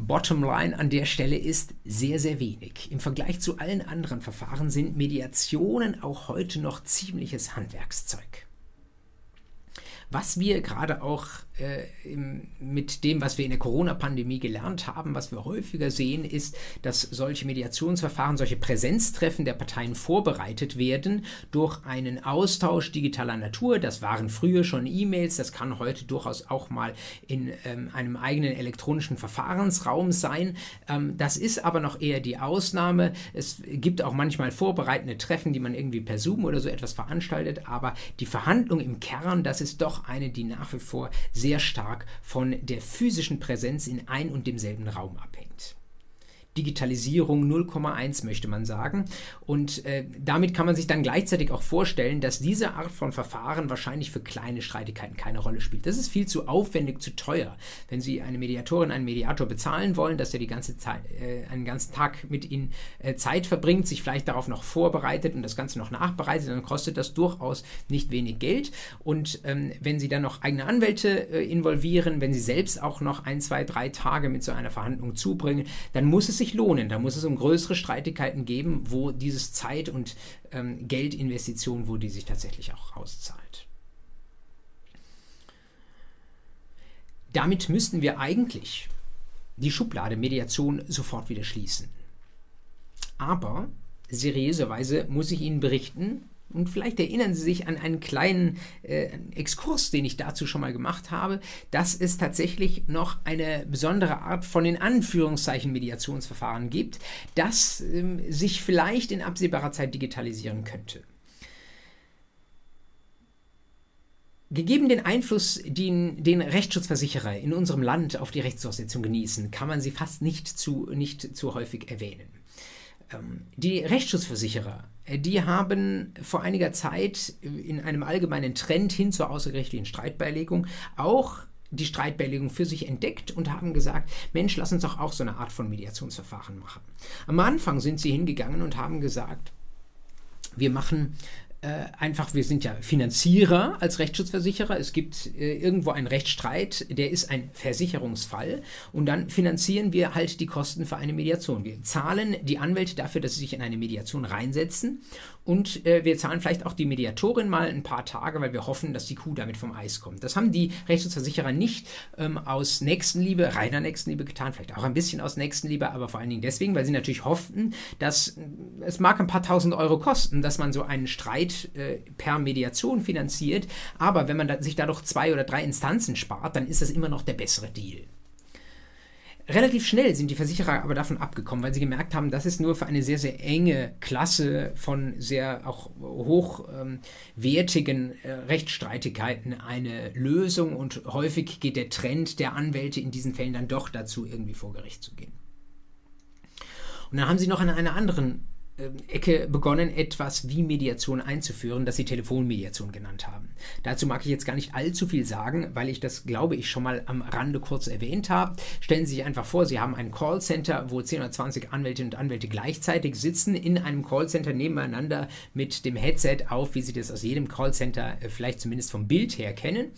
Bottomline an der Stelle ist sehr, sehr wenig. Im Vergleich zu allen anderen Verfahren sind Mediationen auch heute noch ziemliches Handwerkszeug. Was wir gerade auch äh, im, mit dem, was wir in der Corona-Pandemie gelernt haben, was wir häufiger sehen, ist, dass solche Mediationsverfahren, solche Präsenztreffen der Parteien vorbereitet werden durch einen Austausch digitaler Natur. Das waren früher schon E-Mails, das kann heute durchaus auch mal in ähm, einem eigenen elektronischen Verfahrensraum sein. Ähm, das ist aber noch eher die Ausnahme. Es gibt auch manchmal vorbereitende Treffen, die man irgendwie per Zoom oder so etwas veranstaltet, aber die Verhandlung im Kern, das ist doch eine, die nach wie vor sehr stark von der physischen Präsenz in ein und demselben Raum abhängt. Digitalisierung 0,1 möchte man sagen. Und äh, damit kann man sich dann gleichzeitig auch vorstellen, dass diese Art von Verfahren wahrscheinlich für kleine Streitigkeiten keine Rolle spielt. Das ist viel zu aufwendig, zu teuer. Wenn Sie eine Mediatorin, einen Mediator bezahlen wollen, dass er die ganze Zeit, äh, einen ganzen Tag mit Ihnen äh, Zeit verbringt, sich vielleicht darauf noch vorbereitet und das Ganze noch nachbereitet, dann kostet das durchaus nicht wenig Geld. Und ähm, wenn Sie dann noch eigene Anwälte äh, involvieren, wenn Sie selbst auch noch ein, zwei, drei Tage mit so einer Verhandlung zubringen, dann muss es sich lohnen. Da muss es um größere Streitigkeiten geben, wo dieses Zeit- und ähm, Geldinvestition, wo die sich tatsächlich auch auszahlt. Damit müssten wir eigentlich die Schublade Mediation sofort wieder schließen. Aber seriöserweise muss ich Ihnen berichten, und vielleicht erinnern Sie sich an einen kleinen äh, Exkurs, den ich dazu schon mal gemacht habe, dass es tatsächlich noch eine besondere Art von in Anführungszeichen Mediationsverfahren gibt, das ähm, sich vielleicht in absehbarer Zeit digitalisieren könnte. Gegeben den Einfluss, den, den Rechtsschutzversicherer in unserem Land auf die Rechtsdurchsetzung genießen, kann man sie fast nicht zu, nicht zu häufig erwähnen. Ähm, die Rechtsschutzversicherer, die haben vor einiger Zeit in einem allgemeinen Trend hin zur außergerichtlichen Streitbeilegung auch die Streitbeilegung für sich entdeckt und haben gesagt, Mensch, lass uns doch auch so eine Art von Mediationsverfahren machen. Am Anfang sind sie hingegangen und haben gesagt, wir machen äh, einfach, wir sind ja Finanzierer als Rechtsschutzversicherer. Es gibt äh, irgendwo einen Rechtsstreit, der ist ein Versicherungsfall und dann finanzieren wir halt die Kosten für eine Mediation. Wir zahlen die Anwälte dafür, dass sie sich in eine Mediation reinsetzen und äh, wir zahlen vielleicht auch die Mediatorin mal ein paar Tage, weil wir hoffen, dass die Kuh damit vom Eis kommt. Das haben die Rechtsschutzversicherer nicht ähm, aus Nächstenliebe, reiner Nächstenliebe getan, vielleicht auch ein bisschen aus Nächstenliebe, aber vor allen Dingen deswegen, weil sie natürlich hofften, dass äh, es mag ein paar tausend Euro kosten, dass man so einen Streit äh, per Mediation finanziert, aber wenn man da, sich dadurch zwei oder drei Instanzen spart, dann ist das immer noch der bessere Deal. Relativ schnell sind die Versicherer aber davon abgekommen, weil sie gemerkt haben, das ist nur für eine sehr, sehr enge Klasse von sehr auch hochwertigen ähm, äh, Rechtsstreitigkeiten eine Lösung und häufig geht der Trend der Anwälte in diesen Fällen dann doch dazu, irgendwie vor Gericht zu gehen. Und dann haben sie noch an einer anderen Ecke begonnen, etwas wie Mediation einzuführen, das sie Telefonmediation genannt haben. Dazu mag ich jetzt gar nicht allzu viel sagen, weil ich das, glaube ich, schon mal am Rande kurz erwähnt habe. Stellen Sie sich einfach vor, Sie haben ein Callcenter, wo 10 oder 20 Anwältinnen und Anwälte gleichzeitig sitzen in einem Callcenter nebeneinander mit dem Headset auf, wie Sie das aus jedem Callcenter äh, vielleicht zumindest vom Bild her kennen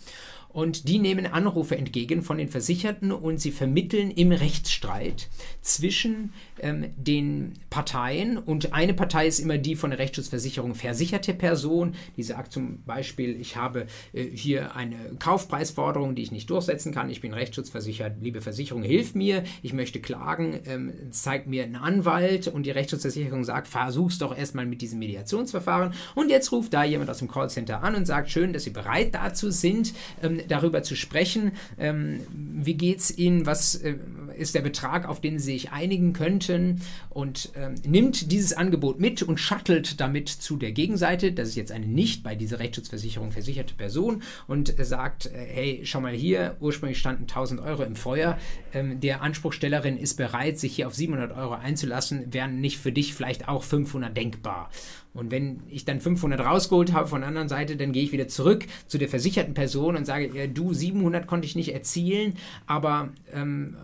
und die nehmen Anrufe entgegen von den Versicherten und sie vermitteln im Rechtsstreit zwischen ähm, den Parteien. Und eine Partei ist immer die von der Rechtsschutzversicherung versicherte Person, die sagt zum Beispiel, ich habe äh, hier eine Kaufpreisforderung, die ich nicht durchsetzen kann, ich bin rechtsschutzversichert, liebe Versicherung, hilf mir, ich möchte klagen, ähm, zeigt mir einen Anwalt. Und die Rechtsschutzversicherung sagt, versuch's doch erstmal mit diesem Mediationsverfahren. Und jetzt ruft da jemand aus dem Callcenter an und sagt, schön, dass Sie bereit dazu sind, ähm, darüber zu sprechen. Ähm, wie geht es Ihnen? Was äh, ist der Betrag, auf den sie sich einigen könnten und ähm, nimmt dieses Angebot mit und shuttelt damit zu der Gegenseite. Das ist jetzt eine nicht bei dieser Rechtsschutzversicherung versicherte Person und äh, sagt, äh, hey, schau mal hier, ursprünglich standen 1000 Euro im Feuer. Ähm, der Anspruchstellerin ist bereit, sich hier auf 700 Euro einzulassen, wären nicht für dich vielleicht auch 500 denkbar. Und wenn ich dann 500 rausgeholt habe von der anderen Seite, dann gehe ich wieder zurück zu der versicherten Person und sage, ja, du 700 konnte ich nicht erzielen, aber ähm,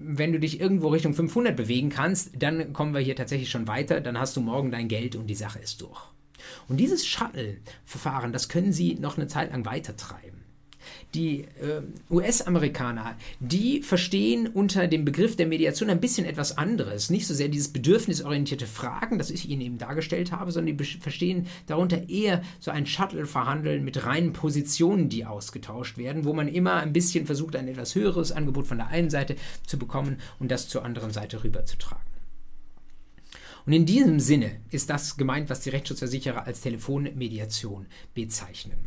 wenn du dich irgendwo Richtung 500 bewegen kannst, dann kommen wir hier tatsächlich schon weiter, dann hast du morgen dein Geld und die Sache ist durch. Und dieses Shuttle-Verfahren, das können Sie noch eine Zeit lang weitertreiben die äh, US-Amerikaner, die verstehen unter dem Begriff der Mediation ein bisschen etwas anderes. Nicht so sehr dieses bedürfnisorientierte Fragen, das ich Ihnen eben dargestellt habe, sondern die verstehen darunter eher so ein Shuttle-Verhandeln mit reinen Positionen, die ausgetauscht werden, wo man immer ein bisschen versucht, ein etwas höheres Angebot von der einen Seite zu bekommen und das zur anderen Seite rüberzutragen. Und in diesem Sinne ist das gemeint, was die Rechtsschutzversicherer als Telefonmediation bezeichnen.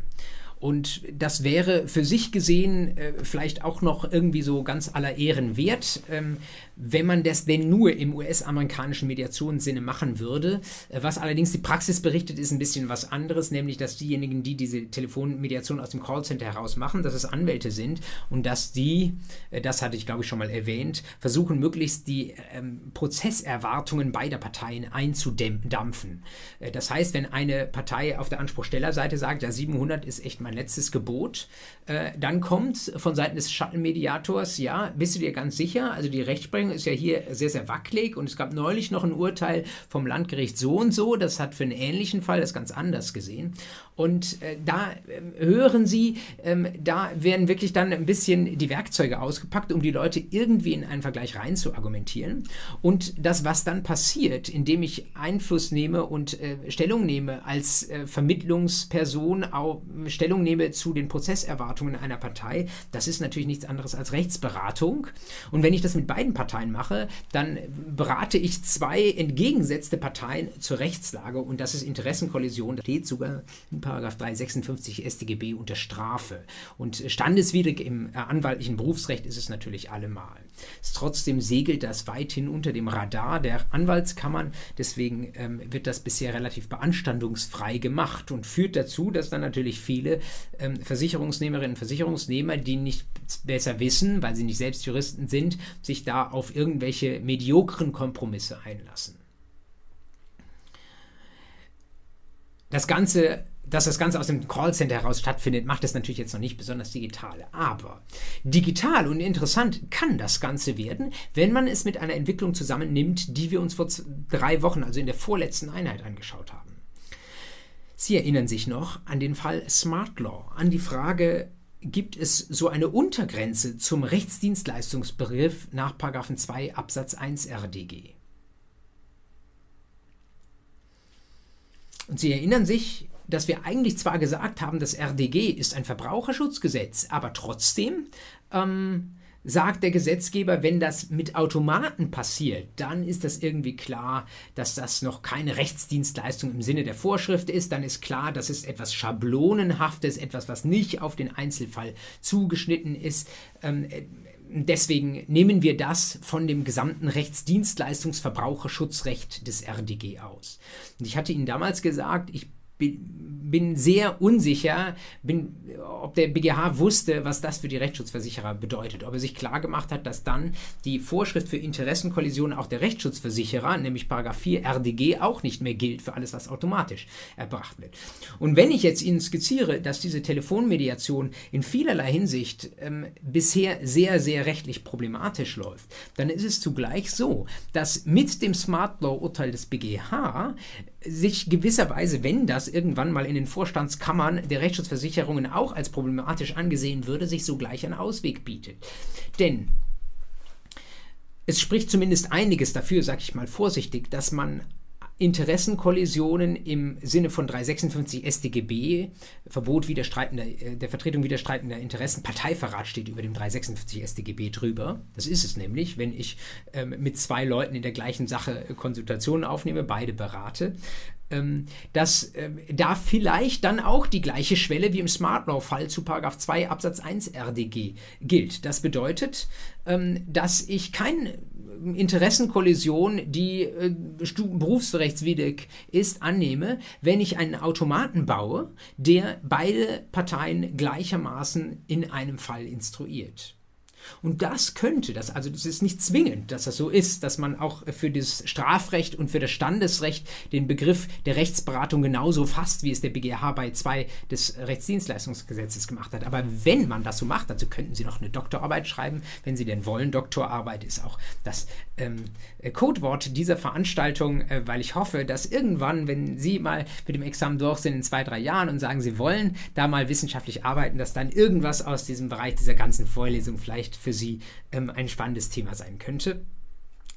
Und das wäre für sich gesehen äh, vielleicht auch noch irgendwie so ganz aller Ehren wert, ähm, wenn man das denn nur im US-amerikanischen Mediationssinne machen würde. Äh, was allerdings die Praxis berichtet, ist ein bisschen was anderes, nämlich dass diejenigen, die diese Telefonmediation aus dem Callcenter heraus machen, dass es Anwälte sind und dass die, äh, das hatte ich glaube ich schon mal erwähnt, versuchen möglichst die ähm, Prozesserwartungen beider Parteien einzudampfen. Äh, das heißt, wenn eine Partei auf der Anspruchstellerseite sagt, ja 700 ist echt mein letztes Gebot. Äh, dann kommt von Seiten des Schattenmediators, ja, bist du dir ganz sicher? Also die Rechtsprechung ist ja hier sehr, sehr wackelig und es gab neulich noch ein Urteil vom Landgericht so und so, das hat für einen ähnlichen Fall das ganz anders gesehen. Und äh, da äh, hören Sie, ähm, da werden wirklich dann ein bisschen die Werkzeuge ausgepackt, um die Leute irgendwie in einen Vergleich rein zu argumentieren. Und das, was dann passiert, indem ich Einfluss nehme und äh, Stellung nehme als äh, Vermittlungsperson, auch Stellung nehme zu den Prozesserwartungen einer Partei, das ist natürlich nichts anderes als Rechtsberatung. Und wenn ich das mit beiden Parteien mache, dann berate ich zwei entgegengesetzte Parteien zur Rechtslage und das ist Interessenkollision. Das steht sogar in Paragraph 356 StGB unter Strafe. Und standeswidrig im äh, anwaltlichen Berufsrecht ist es natürlich allemal. Trotzdem segelt das weithin unter dem Radar der Anwaltskammern. Deswegen ähm, wird das bisher relativ beanstandungsfrei gemacht und führt dazu, dass dann natürlich viele ähm, Versicherungsnehmerinnen und Versicherungsnehmer, die nicht besser wissen, weil sie nicht selbst Juristen sind, sich da auf irgendwelche mediokren Kompromisse einlassen. Das Ganze dass das Ganze aus dem Callcenter heraus stattfindet, macht es natürlich jetzt noch nicht besonders digital. Aber digital und interessant kann das Ganze werden, wenn man es mit einer Entwicklung zusammennimmt, die wir uns vor drei Wochen, also in der vorletzten Einheit, angeschaut haben. Sie erinnern sich noch an den Fall Smart Law, an die Frage, gibt es so eine Untergrenze zum Rechtsdienstleistungsbegriff nach 2 Absatz 1 RDG. Und Sie erinnern sich, dass wir eigentlich zwar gesagt haben, das RDG ist ein Verbraucherschutzgesetz, aber trotzdem ähm, sagt der Gesetzgeber, wenn das mit Automaten passiert, dann ist das irgendwie klar, dass das noch keine Rechtsdienstleistung im Sinne der Vorschrift ist. Dann ist klar, dass es etwas Schablonenhaftes, etwas, was nicht auf den Einzelfall zugeschnitten ist. Ähm, deswegen nehmen wir das von dem gesamten Rechtsdienstleistungsverbraucherschutzrecht des RDG aus. Und ich hatte Ihnen damals gesagt, ich bin sehr unsicher, bin, ob der BGH wusste, was das für die Rechtsschutzversicherer bedeutet. Ob er sich klar gemacht hat, dass dann die Vorschrift für Interessenkollisionen auch der Rechtsschutzversicherer, nämlich Paragraph 4 RDG, auch nicht mehr gilt für alles, was automatisch erbracht wird. Und wenn ich jetzt Ihnen skizziere, dass diese Telefonmediation in vielerlei Hinsicht ähm, bisher sehr, sehr rechtlich problematisch läuft, dann ist es zugleich so, dass mit dem Smart Law Urteil des BGH sich gewisserweise, wenn das irgendwann mal in den Vorstandskammern der Rechtsschutzversicherungen auch als problematisch angesehen würde, sich sogleich ein Ausweg bietet. Denn es spricht zumindest einiges dafür, sag ich mal vorsichtig, dass man Interessenkollisionen im Sinne von 356 StGB, Verbot widerstreitender, äh, der Vertretung widerstreitender Interessen, Parteiverrat steht über dem 356 StGB drüber. Das ist es nämlich, wenn ich ähm, mit zwei Leuten in der gleichen Sache Konsultationen aufnehme, beide berate. ähm, dass äh, da vielleicht dann auch die gleiche Schwelle wie im Smart Law-Fall zu 2 Absatz 1 RDG gilt. Das bedeutet, ähm, dass ich keine Interessenkollision, die äh, berufsrechtswidrig ist, annehme, wenn ich einen Automaten baue, der beide Parteien gleichermaßen in einem Fall instruiert. Und das könnte, das, also das ist nicht zwingend, dass das so ist, dass man auch für das Strafrecht und für das Standesrecht den Begriff der Rechtsberatung genauso fasst, wie es der BGH bei 2 des Rechtsdienstleistungsgesetzes gemacht hat. Aber wenn man das so macht, dazu könnten Sie noch eine Doktorarbeit schreiben, wenn Sie denn wollen. Doktorarbeit ist auch das ähm, Codewort dieser Veranstaltung, äh, weil ich hoffe, dass irgendwann, wenn Sie mal mit dem Examen durch sind in zwei, drei Jahren und sagen, Sie wollen da mal wissenschaftlich arbeiten, dass dann irgendwas aus diesem Bereich dieser ganzen Vorlesung vielleicht für Sie ähm, ein spannendes Thema sein könnte.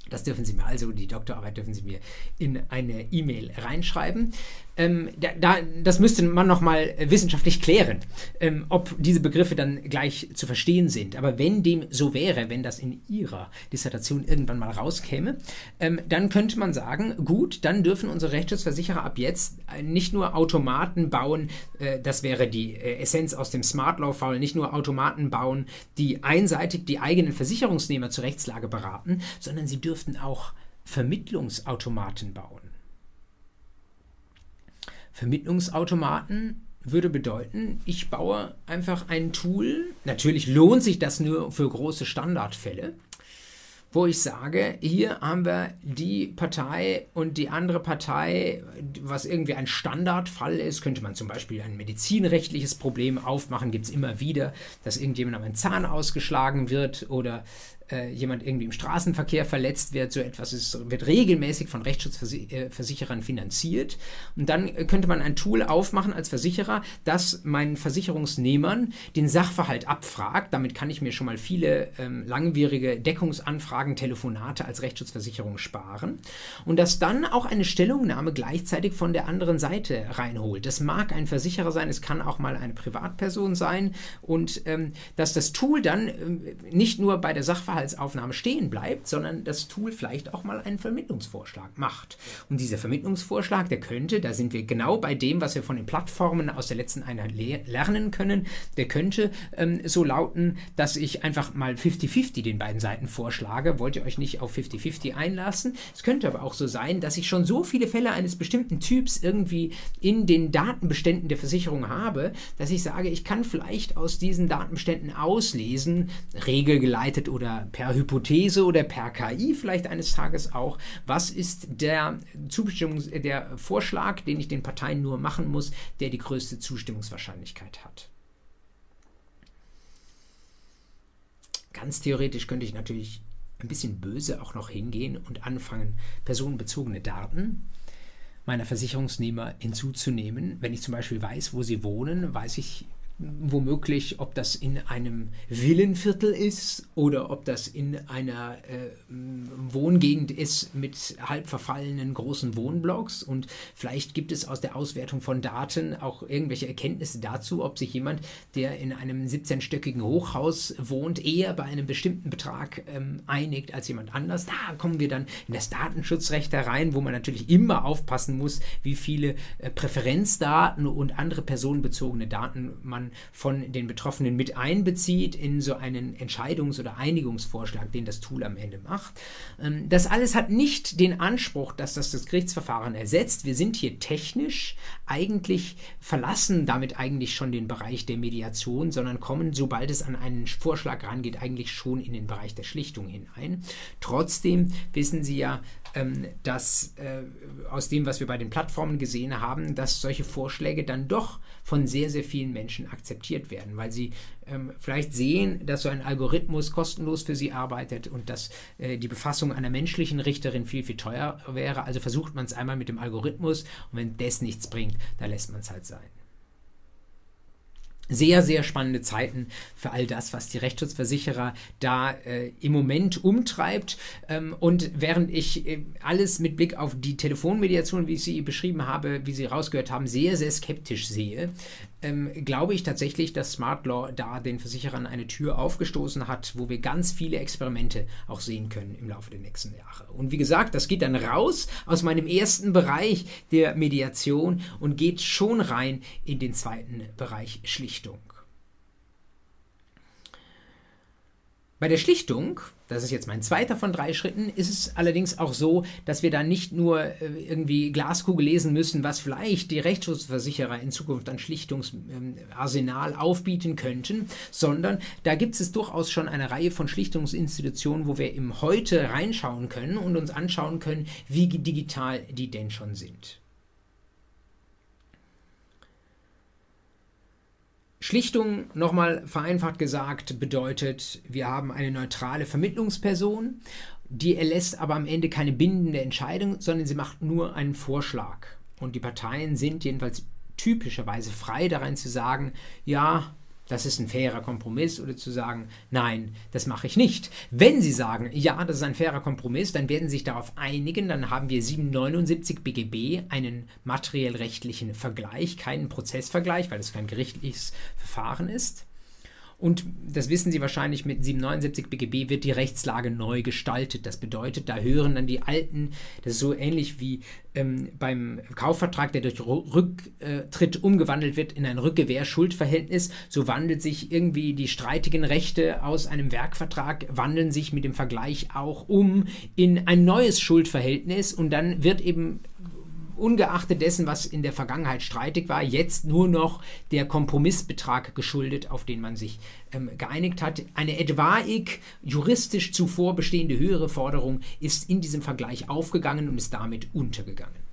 Das dürfen Sie mir also, die Doktorarbeit dürfen Sie mir in eine E-Mail reinschreiben. Ähm, da, da, das müsste man nochmal wissenschaftlich klären, ähm, ob diese Begriffe dann gleich zu verstehen sind. Aber wenn dem so wäre, wenn das in Ihrer Dissertation irgendwann mal rauskäme, ähm, dann könnte man sagen, gut, dann dürfen unsere Rechtsschutzversicherer ab jetzt äh, nicht nur Automaten bauen, äh, das wäre die äh, Essenz aus dem Smart Law Fall, nicht nur Automaten bauen, die einseitig die eigenen Versicherungsnehmer zur Rechtslage beraten, sondern sie dürften auch Vermittlungsautomaten bauen. Vermittlungsautomaten würde bedeuten, ich baue einfach ein Tool. Natürlich lohnt sich das nur für große Standardfälle, wo ich sage, hier haben wir die Partei und die andere Partei, was irgendwie ein Standardfall ist, könnte man zum Beispiel ein medizinrechtliches Problem aufmachen, gibt es immer wieder, dass irgendjemand am Zahn ausgeschlagen wird oder äh, jemand irgendwie im Straßenverkehr verletzt wird, so etwas ist, wird regelmäßig von Rechtsschutzversicherern finanziert. Und dann könnte man ein Tool aufmachen als Versicherer, das meinen Versicherungsnehmern den Sachverhalt abfragt. Damit kann ich mir schon mal viele ähm, langwierige Deckungsanfragen, Telefonate als Rechtsschutzversicherung sparen. Und das dann auch eine Stellungnahme gleichzeitig von der anderen Seite reinholt. Das mag ein Versicherer sein, es kann auch mal eine Privatperson sein. Und ähm, dass das Tool dann ähm, nicht nur bei der Sachverhalt Sachverhaltsaufnahme stehen bleibt, sondern das Tool vielleicht auch mal einen Vermittlungsvorschlag macht. Und dieser Vermittlungsvorschlag, der könnte, da sind wir genau bei dem, was wir von den Plattformen aus der letzten Einheit le lernen können, der könnte ähm, so lauten, dass ich einfach mal 50-50 den beiden Seiten vorschlage. Wollt ihr euch nicht auf 50-50 einlassen? Es könnte aber auch so sein, dass ich schon so viele Fälle eines bestimmten Typs irgendwie in den Datenbeständen der Versicherung habe, dass ich sage, ich kann vielleicht aus diesen Datenbeständen auslesen, regelgeleitet oder per Hypothese oder per KI vielleicht eines Tages auch, was ist der Zustimmungs der Vorschlag, den ich den Parteien nur machen muss, der die größte Zustimmungswahrscheinlichkeit hat. Ganz theoretisch könnte ich natürlich ein bisschen böse auch noch hingehen und anfangen, personenbezogene Daten meiner Versicherungsnehmer hinzuzunehmen. Wenn ich zum Beispiel weiß, wo sie wohnen, weiß ich, womöglich, ob das in einem Villenviertel ist oder ob das in einer äh, Wohngegend ist mit halb verfallenen großen Wohnblocks. Und vielleicht gibt es aus der Auswertung von Daten auch irgendwelche Erkenntnisse dazu, ob sich jemand, der in einem 17-stöckigen Hochhaus wohnt, eher bei einem bestimmten Betrag ähm, einigt als jemand anders. Da kommen wir dann in das Datenschutzrecht herein, wo man natürlich immer aufpassen muss, wie viele äh, Präferenzdaten und andere personenbezogene Daten man von den Betroffenen mit einbezieht in so einen Entscheidungs- oder Einigungsvorschlag, den das Tool am Ende macht. Ähm, das alles hat nicht den Anspruch, dass das das Gerichtsverfahren ersetzt. Wir sind hier technisch eigentlich verlassen damit eigentlich schon den Bereich der Mediation, sondern kommen, sobald es an einen Vorschlag rangeht, eigentlich schon in den Bereich der Schlichtung hinein. Trotzdem wissen Sie ja, dass äh, aus dem, was wir bei den Plattformen gesehen haben, dass solche Vorschläge dann doch von sehr, sehr vielen Menschen akzeptiert werden, weil sie ähm, vielleicht sehen, dass so ein Algorithmus kostenlos für sie arbeitet und dass äh, die Befassung einer menschlichen Richterin viel, viel teuer wäre. Also versucht man es einmal mit dem Algorithmus und wenn das nichts bringt, dann lässt man es halt sein. Sehr, sehr spannende Zeiten für all das, was die Rechtsschutzversicherer da äh, im Moment umtreibt. Ähm, und während ich äh, alles mit Blick auf die Telefonmediation, wie ich sie beschrieben habe, wie Sie rausgehört haben, sehr, sehr skeptisch sehe, ähm, glaube ich tatsächlich, dass Smart Law da den Versicherern eine Tür aufgestoßen hat, wo wir ganz viele Experimente auch sehen können im Laufe der nächsten Jahre. Und wie gesagt, das geht dann raus aus meinem ersten Bereich der Mediation und geht schon rein in den zweiten Bereich Schlichtung. Bei der Schlichtung, das ist jetzt mein zweiter von drei Schritten, ist es allerdings auch so, dass wir da nicht nur äh, irgendwie Glaskugel lesen müssen, was vielleicht die Rechtsschutzversicherer in Zukunft an Schlichtungsarsenal aufbieten könnten, sondern da gibt es durchaus schon eine Reihe von Schlichtungsinstitutionen, wo wir im Heute reinschauen können und uns anschauen können, wie digital die denn schon sind. Schlichtung, nochmal vereinfacht gesagt, bedeutet, wir haben eine neutrale Vermittlungsperson, die erlässt aber am Ende keine bindende Entscheidung, sondern sie macht nur einen Vorschlag. Und die Parteien sind jedenfalls typischerweise frei darin zu sagen, ja, das ist ein fairer Kompromiss oder zu sagen, nein, das mache ich nicht. Wenn Sie sagen, ja, das ist ein fairer Kompromiss, dann werden Sie sich darauf einigen, dann haben wir 779 BGB, einen materiell-rechtlichen Vergleich, keinen Prozessvergleich, weil es kein gerichtliches Verfahren ist. Und das wissen Sie wahrscheinlich, mit 779 BGB wird die Rechtslage neu gestaltet. Das bedeutet, da hören dann die alten, das ist so ähnlich wie ähm, beim Kaufvertrag, der durch Rücktritt umgewandelt wird in ein Rückgewehr-Schuldverhältnis, so wandelt sich irgendwie die streitigen Rechte aus einem Werkvertrag, wandeln sich mit dem Vergleich auch um in ein neues Schuldverhältnis und dann wird eben ungeachtet dessen, was in der Vergangenheit streitig war, jetzt nur noch der Kompromissbetrag geschuldet, auf den man sich ähm, geeinigt hat. Eine etwaig juristisch zuvor bestehende höhere Forderung ist in diesem Vergleich aufgegangen und ist damit untergegangen.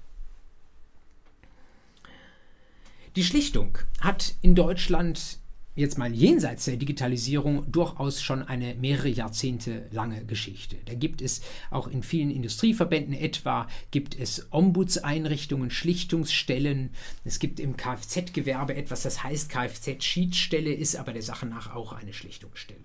Die Schlichtung hat in Deutschland jetzt mal jenseits der Digitalisierung durchaus schon eine mehrere Jahrzehnte lange Geschichte. Da gibt es auch in vielen Industrieverbänden etwa, gibt es Ombudseinrichtungen, Schlichtungsstellen. Es gibt im Kfz-Gewerbe etwas, das heißt Kfz-Schiedsstelle, ist aber der Sache nach auch eine Schlichtungsstelle.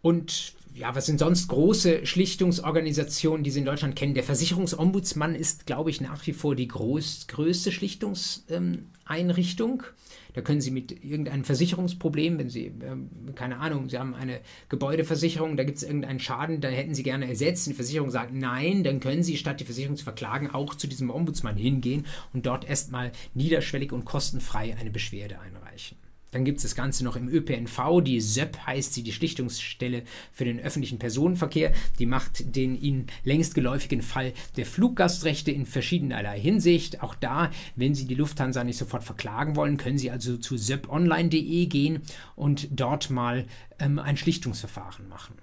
Und ja, was sind sonst große Schlichtungsorganisationen, die Sie in Deutschland kennen? Der Versicherungsombudsmann ist, glaube ich, nach wie vor die groß, größte Schlichtungseinrichtung. Da können Sie mit irgendeinem Versicherungsproblem, wenn Sie, ähm, keine Ahnung, Sie haben eine Gebäudeversicherung, da gibt es irgendeinen Schaden, da hätten Sie gerne ersetzt. Die Versicherung sagt nein, dann können Sie, statt die Versicherung zu verklagen, auch zu diesem Ombudsmann hingehen und dort erstmal niederschwellig und kostenfrei eine Beschwerde einreichen. Dann gibt es das Ganze noch im ÖPNV. Die SÖP heißt sie, die Schlichtungsstelle für den öffentlichen Personenverkehr. Die macht den Ihnen längst geläufigen Fall der Fluggastrechte in verschiedenerlei Hinsicht. Auch da, wenn Sie die Lufthansa nicht sofort verklagen wollen, können Sie also zu söponline.de gehen und dort mal ähm, ein Schlichtungsverfahren machen.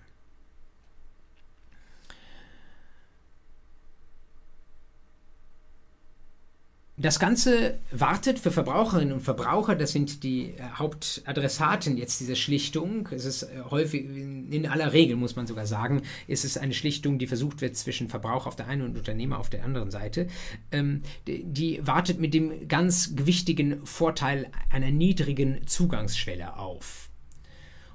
Das Ganze wartet für Verbraucherinnen und Verbraucher, das sind die äh, Hauptadressaten jetzt dieser Schlichtung. Es ist äh, häufig, in aller Regel muss man sogar sagen, ist es eine Schlichtung, die versucht wird zwischen Verbraucher auf der einen und Unternehmer auf der anderen Seite. Ähm, die wartet mit dem ganz gewichtigen Vorteil einer niedrigen Zugangsschwelle auf.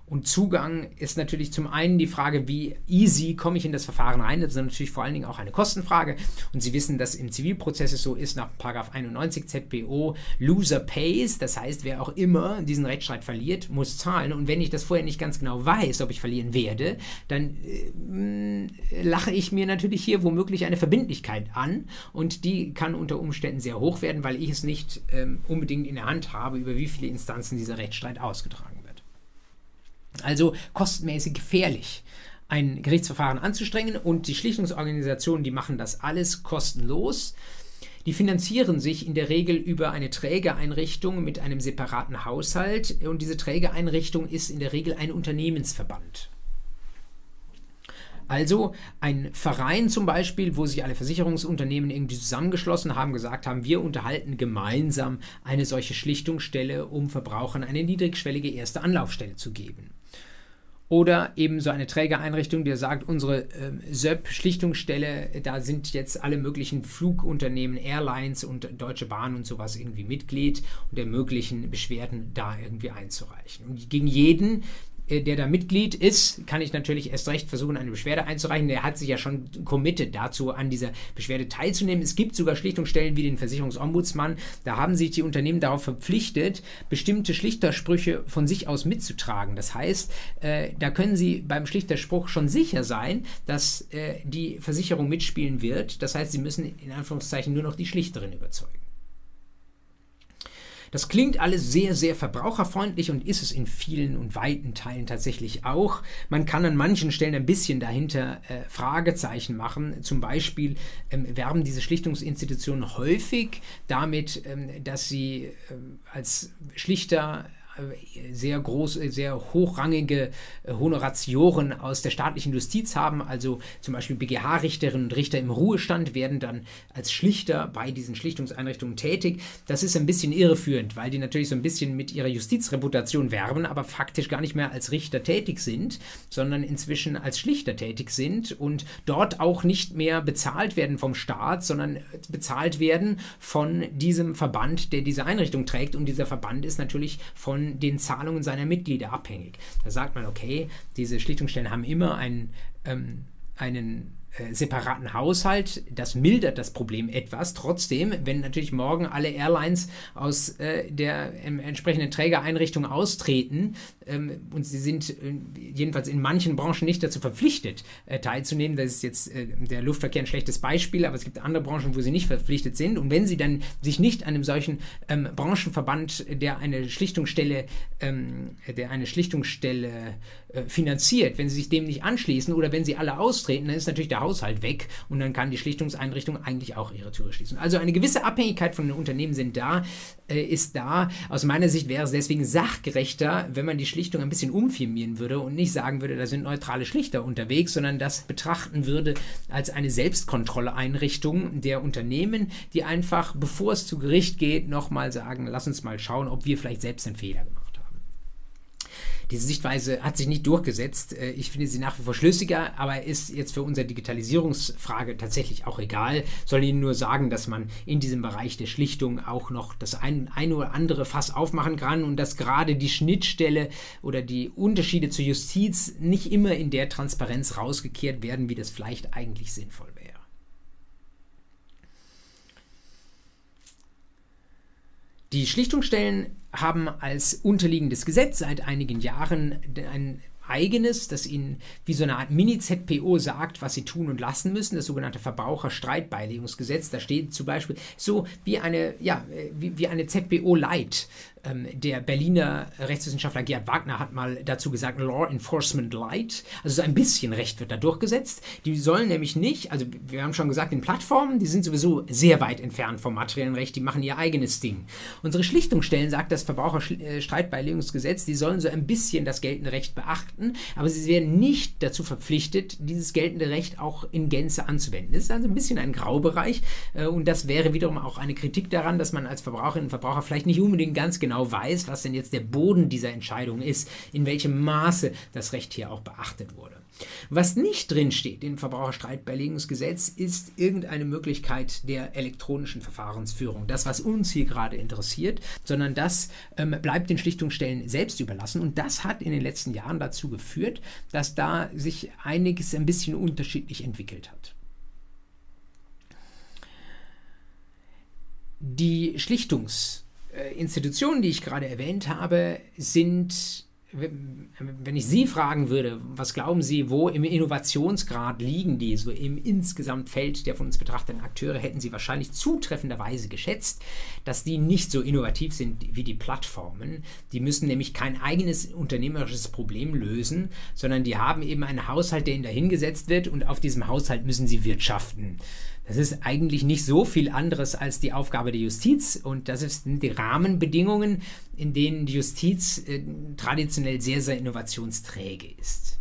Und Zugang ist natürlich zum einen die Frage, wie easy komme ich in das Verfahren rein. Das ist natürlich vor allen Dingen auch eine Kostenfrage. Und Sie wissen, dass im Zivilprozess es so ist, nach 91 ZBO, Loser pays. Das heißt, wer auch immer diesen Rechtsstreit verliert, muss zahlen. Und wenn ich das vorher nicht ganz genau weiß, ob ich verlieren werde, dann äh, lache ich mir natürlich hier womöglich eine Verbindlichkeit an. Und die kann unter Umständen sehr hoch werden, weil ich es nicht äh, unbedingt in der Hand habe, über wie viele Instanzen dieser Rechtsstreit ausgetragen wird. Also kostenmäßig gefährlich ein Gerichtsverfahren anzustrengen und die Schlichtungsorganisationen, die machen das alles kostenlos. Die finanzieren sich in der Regel über eine Trägereinrichtung mit einem separaten Haushalt und diese Trägereinrichtung ist in der Regel ein Unternehmensverband. Also ein Verein zum Beispiel, wo sich alle Versicherungsunternehmen irgendwie zusammengeschlossen haben, gesagt haben, wir unterhalten gemeinsam eine solche Schlichtungsstelle, um Verbrauchern eine niedrigschwellige erste Anlaufstelle zu geben. Oder eben so eine Trägereinrichtung, die sagt, unsere äh, SÖP-Schlichtungsstelle, da sind jetzt alle möglichen Flugunternehmen, Airlines und Deutsche Bahn und sowas irgendwie Mitglied und ermöglichen Beschwerden da irgendwie einzureichen. Und gegen jeden der da Mitglied ist, kann ich natürlich erst recht versuchen, eine Beschwerde einzureichen. Der hat sich ja schon committed dazu, an dieser Beschwerde teilzunehmen. Es gibt sogar Schlichtungsstellen wie den Versicherungsombudsmann. Da haben sich die Unternehmen darauf verpflichtet, bestimmte Schlichtersprüche von sich aus mitzutragen. Das heißt, äh, da können Sie beim Schlichterspruch schon sicher sein, dass äh, die Versicherung mitspielen wird. Das heißt, Sie müssen in Anführungszeichen nur noch die Schlichterin überzeugen. Das klingt alles sehr, sehr verbraucherfreundlich und ist es in vielen und weiten Teilen tatsächlich auch. Man kann an manchen Stellen ein bisschen dahinter äh, Fragezeichen machen. Zum Beispiel ähm, werben diese Schlichtungsinstitutionen häufig damit, ähm, dass sie äh, als Schlichter sehr groß, sehr hochrangige äh, Honoratioren aus der staatlichen Justiz haben. Also zum Beispiel BGH-Richterinnen und Richter im Ruhestand werden dann als Schlichter bei diesen Schlichtungseinrichtungen tätig. Das ist ein bisschen irreführend, weil die natürlich so ein bisschen mit ihrer Justizreputation werben, aber faktisch gar nicht mehr als Richter tätig sind, sondern inzwischen als Schlichter tätig sind und dort auch nicht mehr bezahlt werden vom Staat, sondern bezahlt werden von diesem Verband, der diese Einrichtung trägt. Und dieser Verband ist natürlich von den Zahlungen seiner Mitglieder abhängig. Da sagt man, okay, diese Schlichtungsstellen haben immer einen, ähm, einen äh, separaten Haushalt. Das mildert das Problem etwas. Trotzdem, wenn natürlich morgen alle Airlines aus äh, der ähm, entsprechenden Trägereinrichtung austreten ähm, und sie sind äh, jedenfalls in manchen Branchen nicht dazu verpflichtet, äh, teilzunehmen, das ist jetzt äh, der Luftverkehr ein schlechtes Beispiel, aber es gibt andere Branchen, wo sie nicht verpflichtet sind. Und wenn sie dann sich nicht einem solchen ähm, Branchenverband, der eine Schlichtungsstelle, ähm, der eine Schlichtungsstelle finanziert, wenn sie sich dem nicht anschließen oder wenn sie alle austreten, dann ist natürlich der Haushalt weg und dann kann die Schlichtungseinrichtung eigentlich auch ihre Türe schließen. Also eine gewisse Abhängigkeit von den Unternehmen sind da, äh, ist da. Aus meiner Sicht wäre es deswegen sachgerechter, wenn man die Schlichtung ein bisschen umfirmieren würde und nicht sagen würde, da sind neutrale Schlichter unterwegs, sondern das betrachten würde als eine Selbstkontrolleinrichtung der Unternehmen, die einfach, bevor es zu Gericht geht, nochmal sagen, lass uns mal schauen, ob wir vielleicht selbst einen Fehler gemacht haben. Diese Sichtweise hat sich nicht durchgesetzt. Äh, ich finde sie nach wie vor schlüssiger, aber ist jetzt für unsere Digitalisierungsfrage tatsächlich auch egal. Soll Ihnen nur sagen, dass man in diesem Bereich der Schlichtung auch noch das ein, ein oder andere Fass aufmachen kann und dass gerade die Schnittstelle oder die Unterschiede zur Justiz nicht immer in der Transparenz rausgekehrt werden, wie das vielleicht eigentlich sinnvoll wäre. Die Schlichtungsstellen haben als unterliegendes Gesetz seit einigen Jahren ein eigenes, das ihnen wie so eine Art Mini-ZPO sagt, was sie tun und lassen müssen, das sogenannte Verbraucherstreitbeilegungsgesetz. Da steht zum Beispiel so wie eine, ja, wie, wie eine ZPO Light. Ähm, der Berliner Rechtswissenschaftler Gerhard Wagner hat mal dazu gesagt, Law Enforcement Light. Also so ein bisschen Recht wird da durchgesetzt. Die sollen nämlich nicht, also wir haben schon gesagt, in Plattformen, die sind sowieso sehr weit entfernt vom materiellen Recht, die machen ihr eigenes Ding. Unsere Schlichtungsstellen, sagt das Verbraucherstreitbeilegungsgesetz, die sollen so ein bisschen das geltende Recht beachten, aber sie werden nicht dazu verpflichtet, dieses geltende Recht auch in Gänze anzuwenden. Das ist also ein bisschen ein Graubereich äh, und das wäre wiederum auch eine Kritik daran, dass man als Verbraucherin und Verbraucher vielleicht nicht unbedingt ganz genau genau weiß, was denn jetzt der Boden dieser Entscheidung ist, in welchem Maße das Recht hier auch beachtet wurde. Was nicht drin steht im Verbraucherstreitbeilegungsgesetz, ist irgendeine Möglichkeit der elektronischen Verfahrensführung. Das, was uns hier gerade interessiert, sondern das ähm, bleibt den Schlichtungsstellen selbst überlassen. Und das hat in den letzten Jahren dazu geführt, dass da sich einiges ein bisschen unterschiedlich entwickelt hat. Die Schlichtungs- Institutionen, die ich gerade erwähnt habe, sind, wenn ich Sie fragen würde, was glauben Sie, wo im Innovationsgrad liegen die, so im insgesamt Feld der von uns betrachteten Akteure, hätten Sie wahrscheinlich zutreffenderweise geschätzt, dass die nicht so innovativ sind wie die Plattformen. Die müssen nämlich kein eigenes unternehmerisches Problem lösen, sondern die haben eben einen Haushalt, der ihnen dahingesetzt wird und auf diesem Haushalt müssen sie wirtschaften. Das ist eigentlich nicht so viel anderes als die Aufgabe der Justiz und das sind die Rahmenbedingungen, in denen die Justiz äh, traditionell sehr, sehr innovationsträge ist.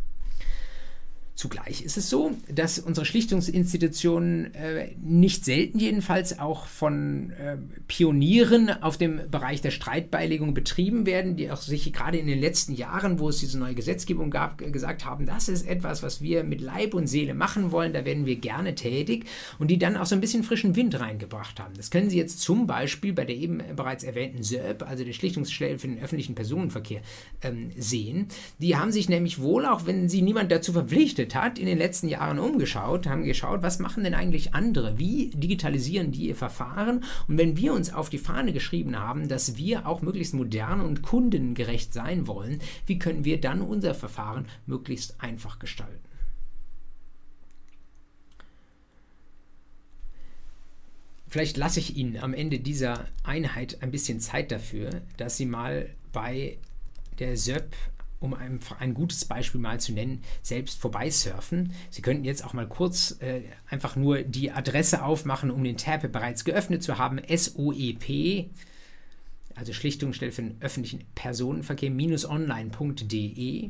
Zugleich ist es so, dass unsere Schlichtungsinstitutionen äh, nicht selten jedenfalls auch von äh, Pionieren auf dem Bereich der Streitbeilegung betrieben werden, die auch sich gerade in den letzten Jahren, wo es diese neue Gesetzgebung gab, gesagt haben, das ist etwas, was wir mit Leib und Seele machen wollen, da werden wir gerne tätig und die dann auch so ein bisschen frischen Wind reingebracht haben. Das können Sie jetzt zum Beispiel bei der eben bereits erwähnten SERP, also der Schlichtungsstelle für den öffentlichen Personenverkehr, ähm, sehen. Die haben sich nämlich wohl, auch wenn sie niemand dazu verpflichtet, hat, in den letzten Jahren umgeschaut, haben geschaut, was machen denn eigentlich andere? Wie digitalisieren die ihr Verfahren? Und wenn wir uns auf die Fahne geschrieben haben, dass wir auch möglichst modern und kundengerecht sein wollen, wie können wir dann unser Verfahren möglichst einfach gestalten? Vielleicht lasse ich Ihnen am Ende dieser Einheit ein bisschen Zeit dafür, dass Sie mal bei der SÖP um ein, ein gutes Beispiel mal zu nennen, selbst vorbeisurfen. Sie könnten jetzt auch mal kurz äh, einfach nur die Adresse aufmachen, um den Tab bereits geöffnet zu haben. SOEP, also Schlichtungsstelle für den öffentlichen Personenverkehr-online.de.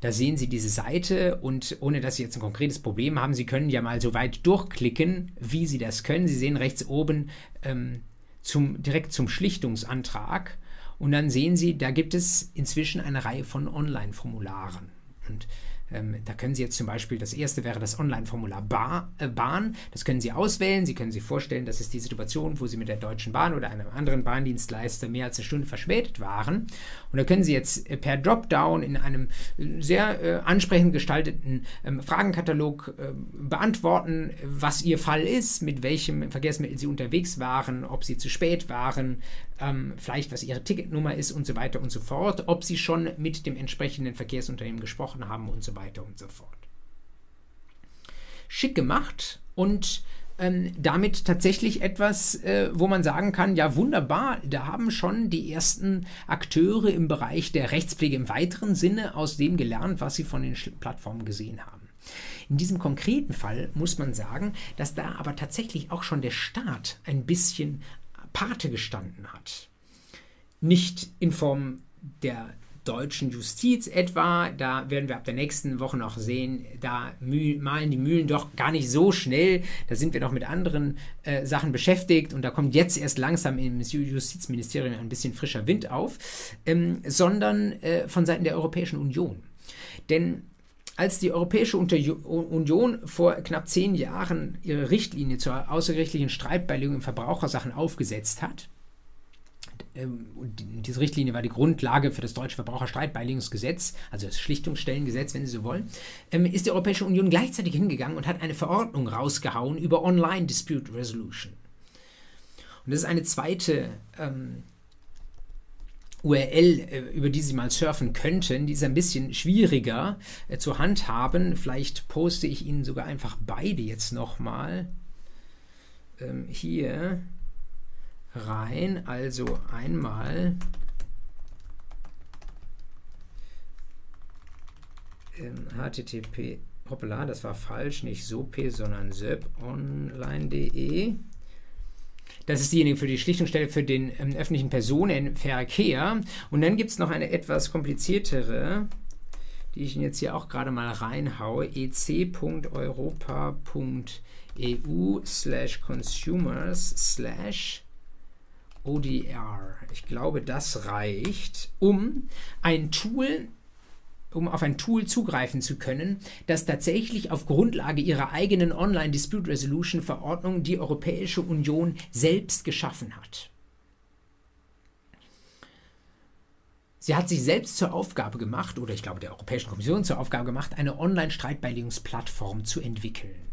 Da sehen Sie diese Seite und ohne dass Sie jetzt ein konkretes Problem haben, Sie können ja mal so weit durchklicken, wie Sie das können. Sie sehen rechts oben ähm, zum, direkt zum Schlichtungsantrag und dann sehen Sie, da gibt es inzwischen eine Reihe von Online-Formularen. Und ähm, da können Sie jetzt zum Beispiel, das erste wäre das Online-Formular Bar, äh, Bahn. Das können Sie auswählen. Sie können sich vorstellen, das ist die Situation, wo Sie mit der Deutschen Bahn oder einem anderen Bahndienstleister mehr als eine Stunde verspätet waren. Und da können Sie jetzt äh, per Dropdown in einem äh, sehr äh, ansprechend gestalteten ähm, Fragenkatalog äh, beantworten, was Ihr Fall ist, mit welchem Verkehrsmittel Sie unterwegs waren, ob Sie zu spät waren, ähm, vielleicht was Ihre Ticketnummer ist und so weiter und so fort, ob Sie schon mit dem entsprechenden Verkehrsunternehmen gesprochen haben und so weiter und so fort. Schick gemacht und ähm, damit tatsächlich etwas, äh, wo man sagen kann, ja wunderbar, da haben schon die ersten Akteure im Bereich der Rechtspflege im weiteren Sinne aus dem gelernt, was sie von den Plattformen gesehen haben. In diesem konkreten Fall muss man sagen, dass da aber tatsächlich auch schon der Staat ein bisschen Pate gestanden hat. Nicht in Form der deutschen Justiz etwa, da werden wir ab der nächsten Woche noch sehen, da malen die Mühlen doch gar nicht so schnell, da sind wir noch mit anderen äh, Sachen beschäftigt und da kommt jetzt erst langsam im Justizministerium ein bisschen frischer Wind auf, ähm, sondern äh, von Seiten der Europäischen Union. Denn als die Europäische Union vor knapp zehn Jahren ihre Richtlinie zur außergerichtlichen Streitbeilegung in Verbrauchersachen aufgesetzt hat, ähm, diese Richtlinie war die Grundlage für das deutsche Verbraucherstreitbeilegungsgesetz, also das Schlichtungsstellengesetz, wenn Sie so wollen, ähm, ist die Europäische Union gleichzeitig hingegangen und hat eine Verordnung rausgehauen über Online Dispute Resolution. Und das ist eine zweite ähm, URL, äh, über die Sie mal surfen könnten, die ist ein bisschen schwieriger äh, zu handhaben. Vielleicht poste ich Ihnen sogar einfach beide jetzt nochmal ähm, hier rein. Also einmal ähm, http, hoppla, das war falsch, nicht sope, sondern söponline.de. Das ist diejenige für die Schlichtungsstelle für den ähm, öffentlichen Personenverkehr. Und dann gibt es noch eine etwas kompliziertere, die ich Ihnen jetzt hier auch gerade mal reinhaue, ec.europa.eu slash consumers slash ODR. Ich glaube, das reicht, um ein Tool um auf ein Tool zugreifen zu können, das tatsächlich auf Grundlage ihrer eigenen Online Dispute Resolution Verordnung die Europäische Union selbst geschaffen hat. Sie hat sich selbst zur Aufgabe gemacht, oder ich glaube der Europäischen Kommission zur Aufgabe gemacht, eine Online-Streitbeilegungsplattform zu entwickeln.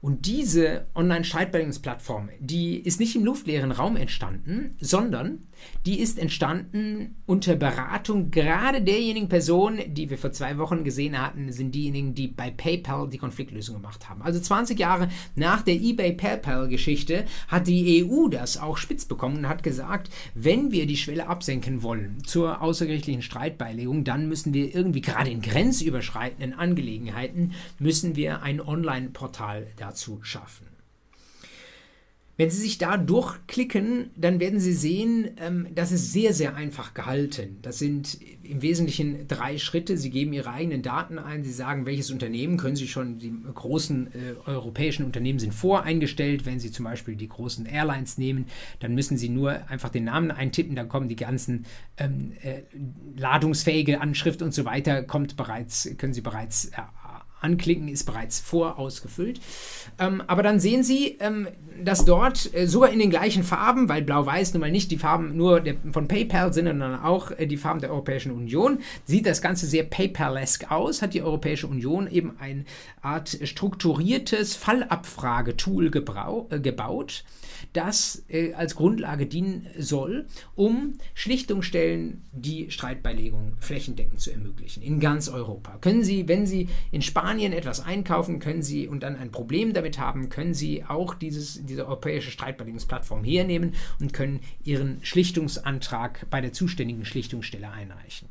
Und diese Online-Streitbeilegungsplattform, die ist nicht im luftleeren Raum entstanden, sondern die ist entstanden unter Beratung gerade derjenigen Personen, die wir vor zwei Wochen gesehen hatten, sind diejenigen, die bei PayPal die Konfliktlösung gemacht haben. Also 20 Jahre nach der eBay-PayPal-Geschichte hat die EU das auch spitz bekommen und hat gesagt, wenn wir die Schwelle absenken wollen zur außergerichtlichen Streitbeilegung, dann müssen wir irgendwie gerade in grenzüberschreitenden Angelegenheiten, müssen wir ein Online-Portal da dazu schaffen. Wenn Sie sich da durchklicken, dann werden Sie sehen, ähm, das ist sehr, sehr einfach gehalten. Das sind im Wesentlichen drei Schritte. Sie geben Ihre eigenen Daten ein, Sie sagen, welches Unternehmen können Sie schon, die großen äh, europäischen Unternehmen sind voreingestellt. Wenn Sie zum Beispiel die großen Airlines nehmen, dann müssen Sie nur einfach den Namen eintippen, dann kommen die ganzen ähm, äh, ladungsfähige Anschrift und so weiter, kommt bereits, können Sie bereits äh, anklicken, ist bereits vorausgefüllt. Ähm, aber dann sehen Sie, ähm, dass dort äh, sogar in den gleichen Farben, weil Blau-Weiß nun mal nicht die Farben nur der, von PayPal sind, sondern auch äh, die Farben der Europäischen Union, sieht das Ganze sehr PayPal-esque aus, hat die Europäische Union eben eine Art strukturiertes Fallabfragetool äh, gebaut das äh, als Grundlage dienen soll, um Schlichtungsstellen die Streitbeilegung flächendeckend zu ermöglichen in ganz Europa. Können Sie, wenn Sie in Spanien etwas einkaufen, können Sie und dann ein Problem damit haben, können Sie auch dieses, diese europäische Streitbeilegungsplattform hernehmen und können Ihren Schlichtungsantrag bei der zuständigen Schlichtungsstelle einreichen.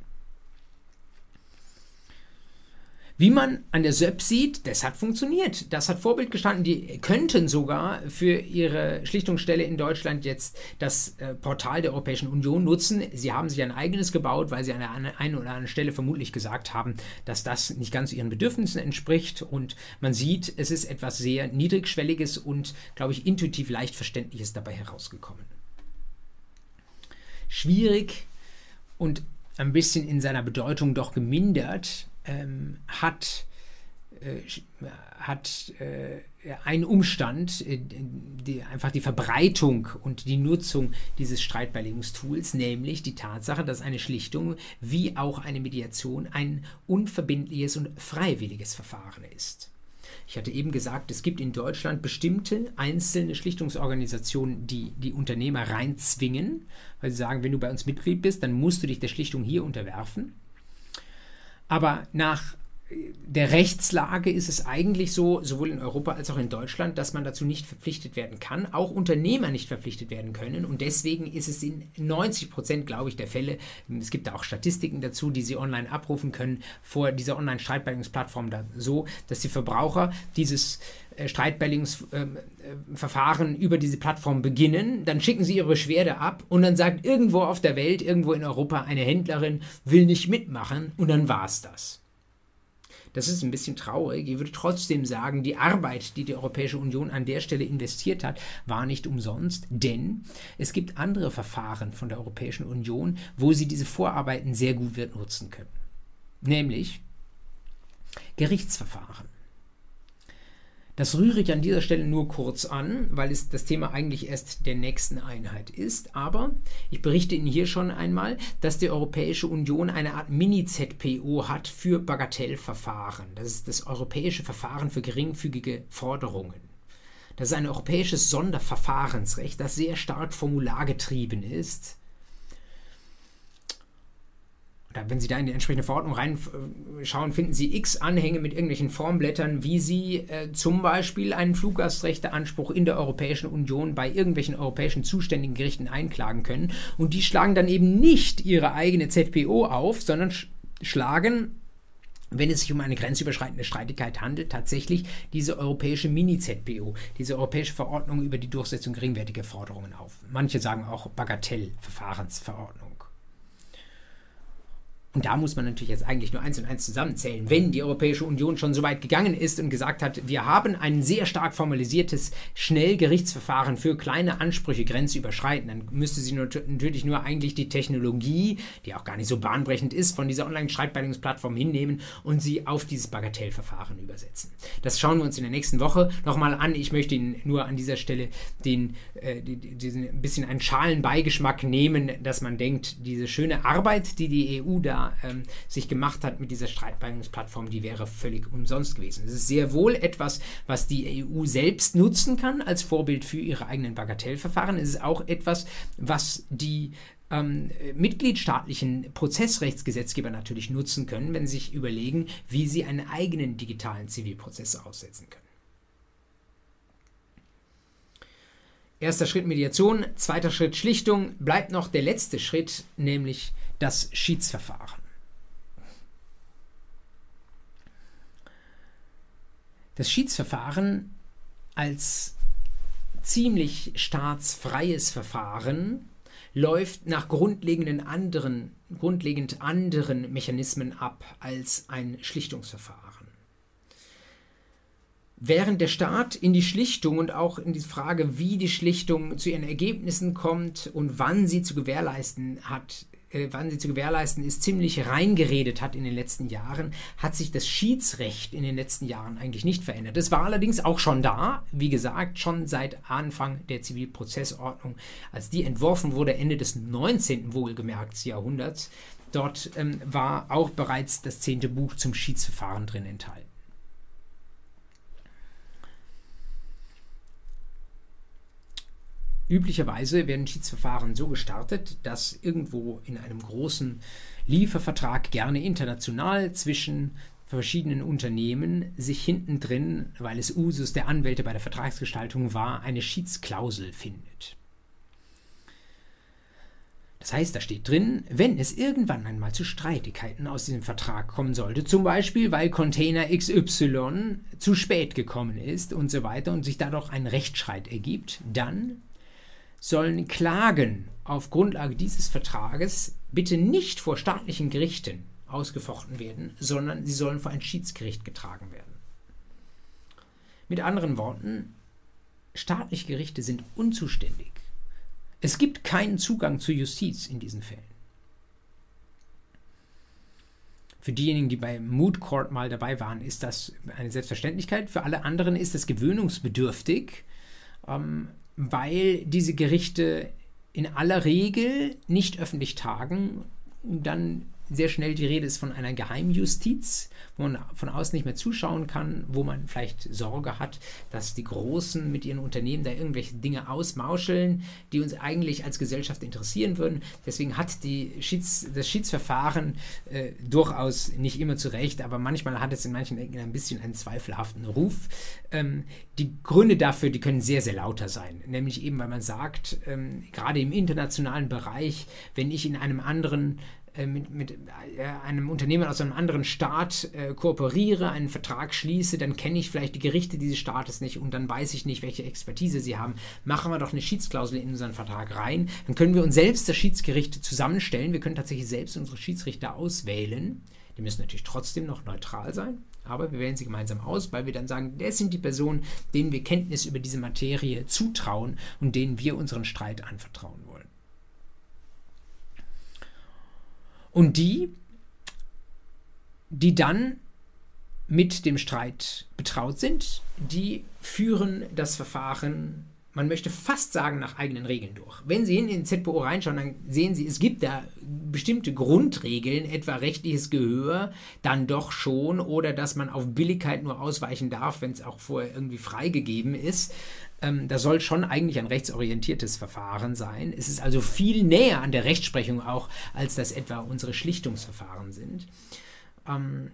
Wie man an der SÖP sieht, das hat funktioniert. Das hat Vorbild gestanden. Die könnten sogar für ihre Schlichtungsstelle in Deutschland jetzt das äh, Portal der Europäischen Union nutzen. Sie haben sich ein eigenes gebaut, weil sie an der einen oder anderen Stelle vermutlich gesagt haben, dass das nicht ganz ihren Bedürfnissen entspricht. Und man sieht, es ist etwas sehr Niedrigschwelliges und, glaube ich, intuitiv leicht Verständliches dabei herausgekommen. Schwierig und ein bisschen in seiner Bedeutung doch gemindert ähm, hat, äh, hat äh, ein Umstand, äh, die, einfach die Verbreitung und die Nutzung dieses Streitbeilegungstools, nämlich die Tatsache, dass eine Schlichtung wie auch eine Mediation ein unverbindliches und freiwilliges Verfahren ist. Ich hatte eben gesagt, es gibt in Deutschland bestimmte einzelne Schlichtungsorganisationen, die die Unternehmer reinzwingen, weil sie sagen, wenn du bei uns Mitglied bist, dann musst du dich der Schlichtung hier unterwerfen. Aber nach der Rechtslage ist es eigentlich so, sowohl in Europa als auch in Deutschland, dass man dazu nicht verpflichtet werden kann, auch Unternehmer nicht verpflichtet werden können. Und deswegen ist es in 90 Prozent, glaube ich, der Fälle, es gibt da auch Statistiken dazu, die Sie online abrufen können, vor dieser Online-Streitbeilegungsplattform so, dass die Verbraucher dieses äh, Streitbeilegungsverfahren äh, über diese Plattform beginnen, dann schicken sie ihre Beschwerde ab und dann sagt irgendwo auf der Welt, irgendwo in Europa eine Händlerin will nicht mitmachen und dann war es das. Das ist ein bisschen traurig. Ich würde trotzdem sagen, die Arbeit, die die Europäische Union an der Stelle investiert hat, war nicht umsonst, denn es gibt andere Verfahren von der Europäischen Union, wo sie diese Vorarbeiten sehr gut wird nutzen können. Nämlich Gerichtsverfahren. Das rühre ich an dieser Stelle nur kurz an, weil es das Thema eigentlich erst der nächsten Einheit ist. Aber ich berichte Ihnen hier schon einmal, dass die Europäische Union eine Art Mini-ZPO hat für Bagatellverfahren. Das ist das europäische Verfahren für geringfügige Forderungen. Das ist ein europäisches Sonderverfahrensrecht, das sehr stark formulargetrieben ist wenn Sie da in die entsprechende Verordnung reinschauen, finden Sie x Anhänge mit irgendwelchen Formblättern, wie Sie äh, zum Beispiel einen Fluggastrechteanspruch in der Europäischen Union bei irgendwelchen europäischen zuständigen Gerichten einklagen können. Und die schlagen dann eben nicht ihre eigene ZPO auf, sondern sch schlagen wenn es sich um eine grenzüberschreitende Streitigkeit handelt, tatsächlich diese europäische Mini-ZPO, diese europäische Verordnung über die Durchsetzung geringwertiger Forderungen auf. Manche sagen auch Bagatellverfahrensverordnung. Und da muss man natürlich jetzt eigentlich nur eins und eins zusammenzählen. Wenn die Europäische Union schon so weit gegangen ist und gesagt hat, wir haben ein sehr stark formalisiertes Schnellgerichtsverfahren für kleine Ansprüche grenzüberschreitend, dann müsste sie natürlich nur eigentlich die Technologie, die auch gar nicht so bahnbrechend ist, von dieser Online-Streitbeilegungsplattform hinnehmen und sie auf dieses Bagatellverfahren übersetzen. Das schauen wir uns in der nächsten Woche nochmal an. Ich möchte Ihnen nur an dieser Stelle den, äh, diesen ein bisschen einen Schalenbeigeschmack nehmen, dass man denkt, diese schöne Arbeit, die die EU da ähm, sich gemacht hat mit dieser Streitbeilegungsplattform, die wäre völlig umsonst gewesen. Es ist sehr wohl etwas, was die EU selbst nutzen kann als Vorbild für ihre eigenen Bagatellverfahren. Es ist auch etwas, was die ähm, mitgliedstaatlichen Prozessrechtsgesetzgeber natürlich nutzen können, wenn sie sich überlegen, wie sie einen eigenen digitalen Zivilprozess aussetzen können. Erster Schritt Mediation, zweiter Schritt Schlichtung, bleibt noch der letzte Schritt, nämlich das Schiedsverfahren. Das Schiedsverfahren als ziemlich staatsfreies Verfahren läuft nach grundlegenden anderen, grundlegend anderen Mechanismen ab als ein Schlichtungsverfahren. Während der Staat in die Schlichtung und auch in die Frage, wie die Schlichtung zu ihren Ergebnissen kommt und wann sie zu gewährleisten hat, äh, wann sie zu gewährleisten ist, ziemlich reingeredet hat in den letzten Jahren, hat sich das Schiedsrecht in den letzten Jahren eigentlich nicht verändert. Es war allerdings auch schon da, wie gesagt, schon seit Anfang der Zivilprozessordnung, als die entworfen wurde, Ende des 19. wohlgemerkt Jahrhunderts. Dort ähm, war auch bereits das zehnte Buch zum Schiedsverfahren drin enthalten. Üblicherweise werden Schiedsverfahren so gestartet, dass irgendwo in einem großen Liefervertrag gerne international zwischen verschiedenen Unternehmen sich hinten drin, weil es Usus der Anwälte bei der Vertragsgestaltung war, eine Schiedsklausel findet. Das heißt, da steht drin, wenn es irgendwann einmal zu Streitigkeiten aus diesem Vertrag kommen sollte, zum Beispiel weil Container XY zu spät gekommen ist und so weiter und sich dadurch ein Rechtsstreit ergibt, dann sollen Klagen auf Grundlage dieses Vertrages bitte nicht vor staatlichen Gerichten ausgefochten werden, sondern sie sollen vor ein Schiedsgericht getragen werden. Mit anderen Worten, staatliche Gerichte sind unzuständig. Es gibt keinen Zugang zur Justiz in diesen Fällen. Für diejenigen, die bei Mood Court mal dabei waren, ist das eine Selbstverständlichkeit. Für alle anderen ist es gewöhnungsbedürftig. Ähm, weil diese Gerichte in aller Regel nicht öffentlich tagen dann sehr schnell die Rede ist von einer Geheimjustiz, wo man von außen nicht mehr zuschauen kann, wo man vielleicht Sorge hat, dass die Großen mit ihren Unternehmen da irgendwelche Dinge ausmauscheln, die uns eigentlich als Gesellschaft interessieren würden. Deswegen hat Schieds, das Schiedsverfahren äh, durchaus nicht immer zu Recht, aber manchmal hat es in manchen Ecken ein bisschen einen zweifelhaften Ruf. Ähm, die Gründe dafür, die können sehr, sehr lauter sein. Nämlich eben, weil man sagt, ähm, gerade im internationalen Bereich, wenn ich in einem anderen mit, mit äh, einem Unternehmen aus einem anderen Staat äh, kooperiere, einen Vertrag schließe, dann kenne ich vielleicht die Gerichte dieses Staates nicht und dann weiß ich nicht, welche Expertise sie haben. Machen wir doch eine Schiedsklausel in unseren Vertrag rein. Dann können wir uns selbst das Schiedsgericht zusammenstellen. Wir können tatsächlich selbst unsere Schiedsrichter auswählen. Die müssen natürlich trotzdem noch neutral sein, aber wir wählen sie gemeinsam aus, weil wir dann sagen, das sind die Personen, denen wir Kenntnis über diese Materie zutrauen und denen wir unseren Streit anvertrauen wollen. Und die, die dann mit dem Streit betraut sind, die führen das Verfahren, man möchte fast sagen, nach eigenen Regeln durch. Wenn Sie in den ZPO reinschauen, dann sehen Sie, es gibt da bestimmte Grundregeln, etwa rechtliches Gehör, dann doch schon, oder dass man auf Billigkeit nur ausweichen darf, wenn es auch vorher irgendwie freigegeben ist. Ähm, das soll schon eigentlich ein rechtsorientiertes Verfahren sein. Es ist also viel näher an der Rechtsprechung auch, als das etwa unsere Schlichtungsverfahren sind. Ähm,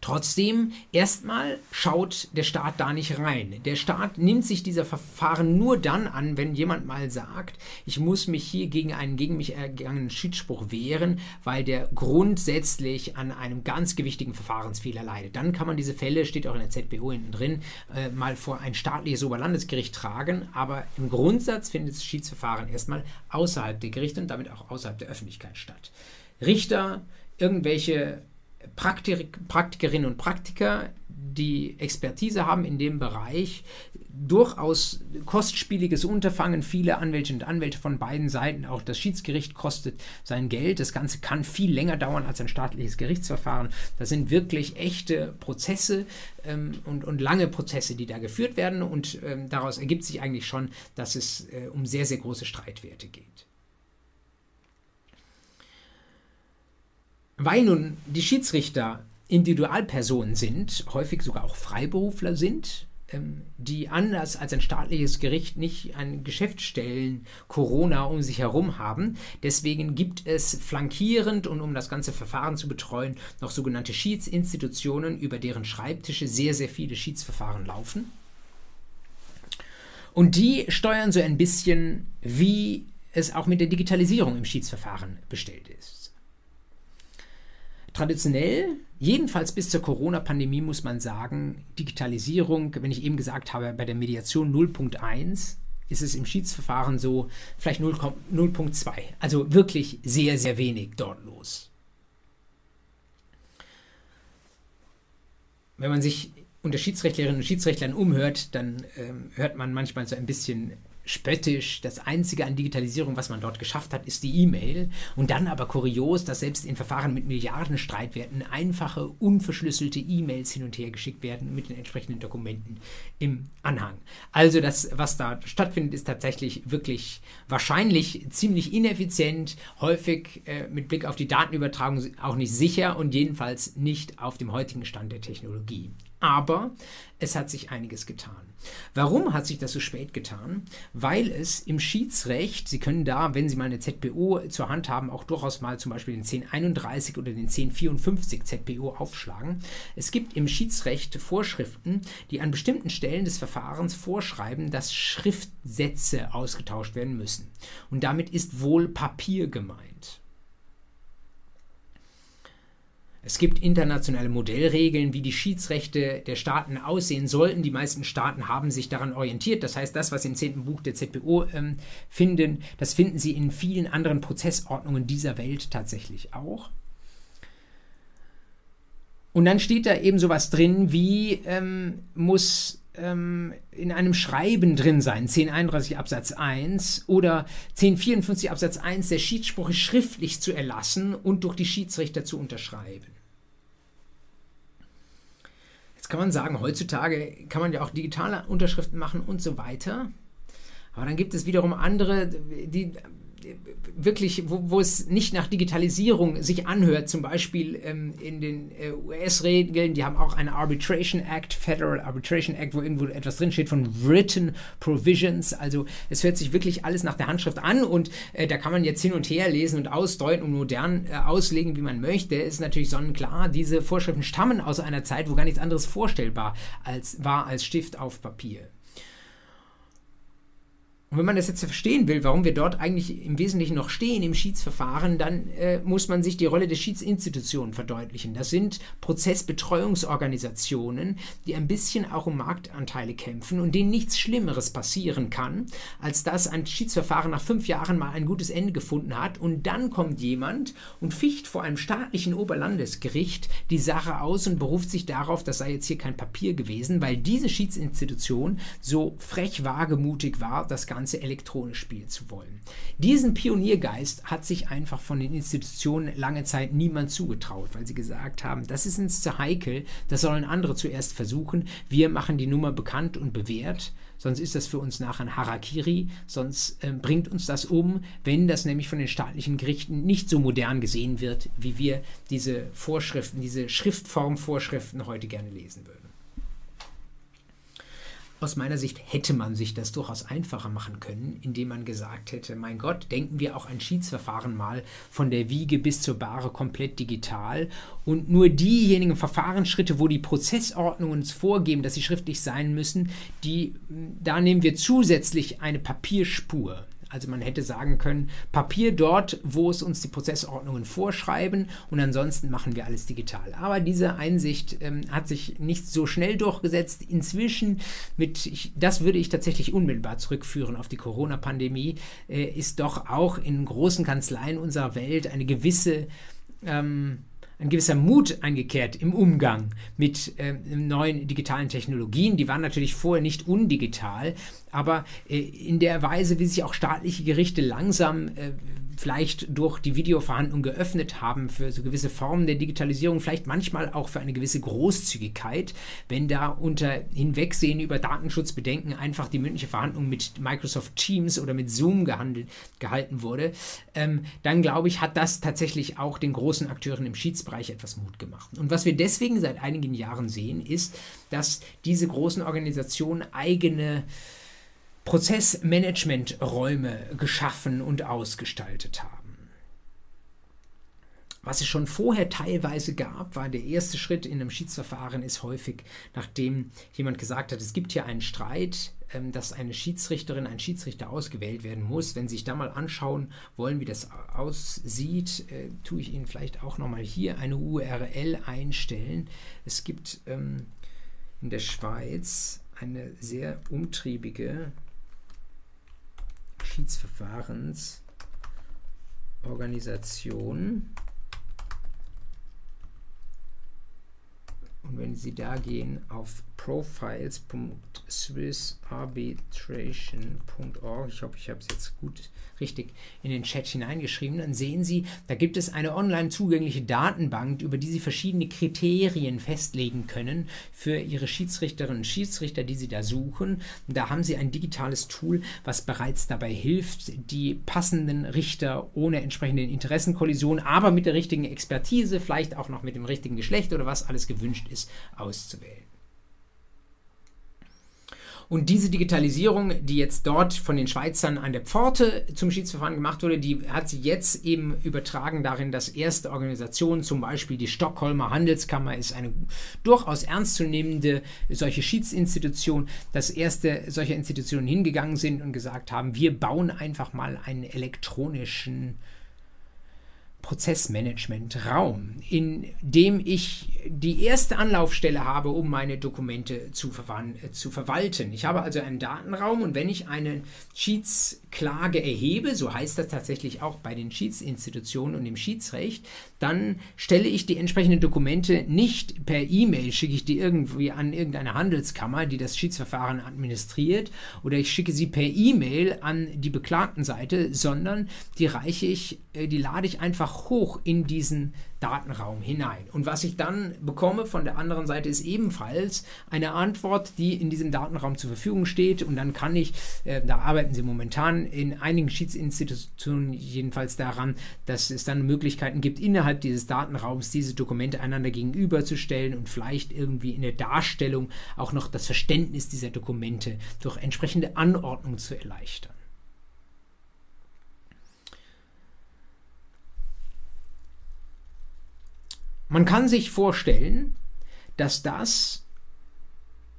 Trotzdem, erstmal schaut der Staat da nicht rein. Der Staat nimmt sich dieser Verfahren nur dann an, wenn jemand mal sagt, ich muss mich hier gegen einen gegen mich ergangenen Schiedsspruch wehren, weil der grundsätzlich an einem ganz gewichtigen Verfahrensfehler leidet. Dann kann man diese Fälle, steht auch in der ZBO hinten drin, äh, mal vor ein staatliches Oberlandesgericht tragen. Aber im Grundsatz findet das Schiedsverfahren erstmal außerhalb der Gerichte und damit auch außerhalb der Öffentlichkeit statt. Richter, irgendwelche Praktik Praktikerinnen und Praktiker, die Expertise haben in dem Bereich, durchaus kostspieliges Unterfangen, viele Anwälte und Anwälte von beiden Seiten, auch das Schiedsgericht kostet sein Geld. Das Ganze kann viel länger dauern als ein staatliches Gerichtsverfahren. Das sind wirklich echte Prozesse ähm, und, und lange Prozesse, die da geführt werden und ähm, daraus ergibt sich eigentlich schon, dass es äh, um sehr, sehr große Streitwerte geht. Weil nun die Schiedsrichter Individualpersonen sind, häufig sogar auch Freiberufler sind, ähm, die anders als ein staatliches Gericht nicht an Geschäftsstellen Corona um sich herum haben. Deswegen gibt es flankierend und um das ganze Verfahren zu betreuen noch sogenannte Schiedsinstitutionen, über deren Schreibtische sehr, sehr viele Schiedsverfahren laufen. Und die steuern so ein bisschen, wie es auch mit der Digitalisierung im Schiedsverfahren bestellt ist. Traditionell, jedenfalls bis zur Corona-Pandemie, muss man sagen, Digitalisierung, wenn ich eben gesagt habe, bei der Mediation 0.1 ist es im Schiedsverfahren so vielleicht 0.2. Also wirklich sehr, sehr wenig dort los. Wenn man sich unter Schiedsrechtlerinnen und Schiedsrechtlern umhört, dann ähm, hört man manchmal so ein bisschen spöttisch. Das Einzige an Digitalisierung, was man dort geschafft hat, ist die E-Mail. Und dann aber kurios, dass selbst in Verfahren mit Milliardenstreitwerten einfache, unverschlüsselte E-Mails hin und her geschickt werden mit den entsprechenden Dokumenten im Anhang. Also das, was da stattfindet, ist tatsächlich wirklich wahrscheinlich ziemlich ineffizient, häufig äh, mit Blick auf die Datenübertragung auch nicht sicher und jedenfalls nicht auf dem heutigen Stand der Technologie. Aber es hat sich einiges getan. Warum hat sich das so spät getan? Weil es im Schiedsrecht, Sie können da, wenn Sie mal eine ZPO zur Hand haben, auch durchaus mal zum Beispiel den 1031 oder den 1054 ZPO aufschlagen. Es gibt im Schiedsrecht Vorschriften, die an bestimmten Stellen des Verfahrens vorschreiben, dass Schriftsätze ausgetauscht werden müssen. Und damit ist wohl Papier gemeint. Es gibt internationale Modellregeln, wie die Schiedsrechte der Staaten aussehen sollten. Die meisten Staaten haben sich daran orientiert. Das heißt, das, was Sie im zehnten Buch der ZPO ähm, finden, das finden Sie in vielen anderen Prozessordnungen dieser Welt tatsächlich auch. Und dann steht da eben sowas drin, wie ähm, muss ähm, in einem Schreiben drin sein, 1031 Absatz 1 oder 1054 Absatz 1 der Schiedsspruch schriftlich zu erlassen und durch die Schiedsrichter zu unterschreiben. Jetzt kann man sagen, heutzutage kann man ja auch digitale Unterschriften machen und so weiter. Aber dann gibt es wiederum andere, die wirklich, wo, wo, es nicht nach Digitalisierung sich anhört, zum Beispiel ähm, in den äh, US-Regeln, die haben auch eine Arbitration Act, Federal Arbitration Act, wo irgendwo etwas drinsteht von Written Provisions. Also es hört sich wirklich alles nach der Handschrift an und äh, da kann man jetzt hin und her lesen und ausdeuten und modern äh, auslegen, wie man möchte. Ist natürlich sonnenklar, diese Vorschriften stammen aus einer Zeit, wo gar nichts anderes vorstellbar als, war als Stift auf Papier. Und wenn man das jetzt verstehen will, warum wir dort eigentlich im Wesentlichen noch stehen im Schiedsverfahren, dann äh, muss man sich die Rolle der Schiedsinstitutionen verdeutlichen. Das sind Prozessbetreuungsorganisationen, die ein bisschen auch um Marktanteile kämpfen und denen nichts Schlimmeres passieren kann, als dass ein Schiedsverfahren nach fünf Jahren mal ein gutes Ende gefunden hat und dann kommt jemand und ficht vor einem staatlichen Oberlandesgericht die Sache aus und beruft sich darauf, das sei jetzt hier kein Papier gewesen, weil diese Schiedsinstitution so frech wagemutig war, das Ganze elektronisch spielen zu wollen. Diesen Pioniergeist hat sich einfach von den Institutionen lange Zeit niemand zugetraut, weil sie gesagt haben, das ist uns zu heikel, das sollen andere zuerst versuchen, wir machen die Nummer bekannt und bewährt, sonst ist das für uns nachher ein Harakiri, sonst äh, bringt uns das um, wenn das nämlich von den staatlichen Gerichten nicht so modern gesehen wird, wie wir diese Vorschriften, diese Schriftformvorschriften heute gerne lesen würden aus meiner Sicht hätte man sich das durchaus einfacher machen können, indem man gesagt hätte, mein Gott, denken wir auch ein Schiedsverfahren mal von der Wiege bis zur Bahre komplett digital und nur diejenigen Verfahrensschritte, wo die Prozessordnungen uns vorgeben, dass sie schriftlich sein müssen, die, da nehmen wir zusätzlich eine Papierspur. Also man hätte sagen können, Papier dort, wo es uns die Prozessordnungen vorschreiben und ansonsten machen wir alles digital. Aber diese Einsicht ähm, hat sich nicht so schnell durchgesetzt. Inzwischen, mit, ich, das würde ich tatsächlich unmittelbar zurückführen auf die Corona-Pandemie, äh, ist doch auch in großen Kanzleien unserer Welt eine gewisse ähm, ein gewisser Mut eingekehrt im Umgang mit äh, neuen digitalen Technologien. Die waren natürlich vorher nicht undigital, aber äh, in der Weise, wie sich auch staatliche Gerichte langsam äh, vielleicht durch die Videoverhandlung geöffnet haben für so gewisse Formen der Digitalisierung, vielleicht manchmal auch für eine gewisse Großzügigkeit, wenn da unter Hinwegsehen über Datenschutzbedenken einfach die mündliche Verhandlung mit Microsoft Teams oder mit Zoom gehandelt, gehalten wurde, ähm, dann glaube ich, hat das tatsächlich auch den großen Akteuren im Schiedsbereich etwas Mut gemacht. Und was wir deswegen seit einigen Jahren sehen, ist, dass diese großen Organisationen eigene Prozessmanagementräume geschaffen und ausgestaltet haben. was es schon vorher teilweise gab, war der erste Schritt in einem Schiedsverfahren ist häufig, nachdem jemand gesagt hat, es gibt hier einen Streit, ähm, dass eine Schiedsrichterin, ein Schiedsrichter ausgewählt werden muss. Wenn Sie sich da mal anschauen wollen, wie das aussieht, äh, tue ich Ihnen vielleicht auch nochmal hier eine URL einstellen. Es gibt ähm, in der Schweiz eine sehr umtriebige Schiedsverfahrensorganisation. Und wenn Sie da gehen auf profiles.swissarbitration.org, ich hoffe, ich habe es jetzt gut richtig in den Chat hineingeschrieben, dann sehen Sie, da gibt es eine online zugängliche Datenbank, über die Sie verschiedene Kriterien festlegen können für Ihre Schiedsrichterinnen und Schiedsrichter, die Sie da suchen. Und da haben Sie ein digitales Tool, was bereits dabei hilft, die passenden Richter ohne entsprechende Interessenkollision, aber mit der richtigen Expertise, vielleicht auch noch mit dem richtigen Geschlecht oder was alles gewünscht ist, auszuwählen. Und diese Digitalisierung, die jetzt dort von den Schweizern an der Pforte zum Schiedsverfahren gemacht wurde, die hat sie jetzt eben übertragen darin, dass erste Organisationen, zum Beispiel die Stockholmer Handelskammer, ist eine durchaus ernstzunehmende solche Schiedsinstitution, dass erste solche Institutionen hingegangen sind und gesagt haben, wir bauen einfach mal einen elektronischen Prozessmanagement-Raum, in dem ich die erste Anlaufstelle habe, um meine Dokumente zu, äh, zu, verwalten. Ich habe also einen Datenraum und wenn ich eine Schiedsklage erhebe, so heißt das tatsächlich auch bei den Schiedsinstitutionen und im Schiedsrecht, dann stelle ich die entsprechenden Dokumente nicht per E-Mail, schicke ich die irgendwie an irgendeine Handelskammer, die das Schiedsverfahren administriert, oder ich schicke sie per E-Mail an die Beklagtenseite, sondern die reiche ich, äh, die lade ich einfach hoch in diesen Datenraum hinein. Und was ich dann bekomme von der anderen Seite ist ebenfalls eine Antwort, die in diesem Datenraum zur Verfügung steht. Und dann kann ich, äh, da arbeiten sie momentan in einigen Schiedsinstitutionen jedenfalls daran, dass es dann Möglichkeiten gibt, innerhalb dieses Datenraums diese Dokumente einander gegenüberzustellen und vielleicht irgendwie in der Darstellung auch noch das Verständnis dieser Dokumente durch entsprechende Anordnung zu erleichtern. Man kann sich vorstellen, dass das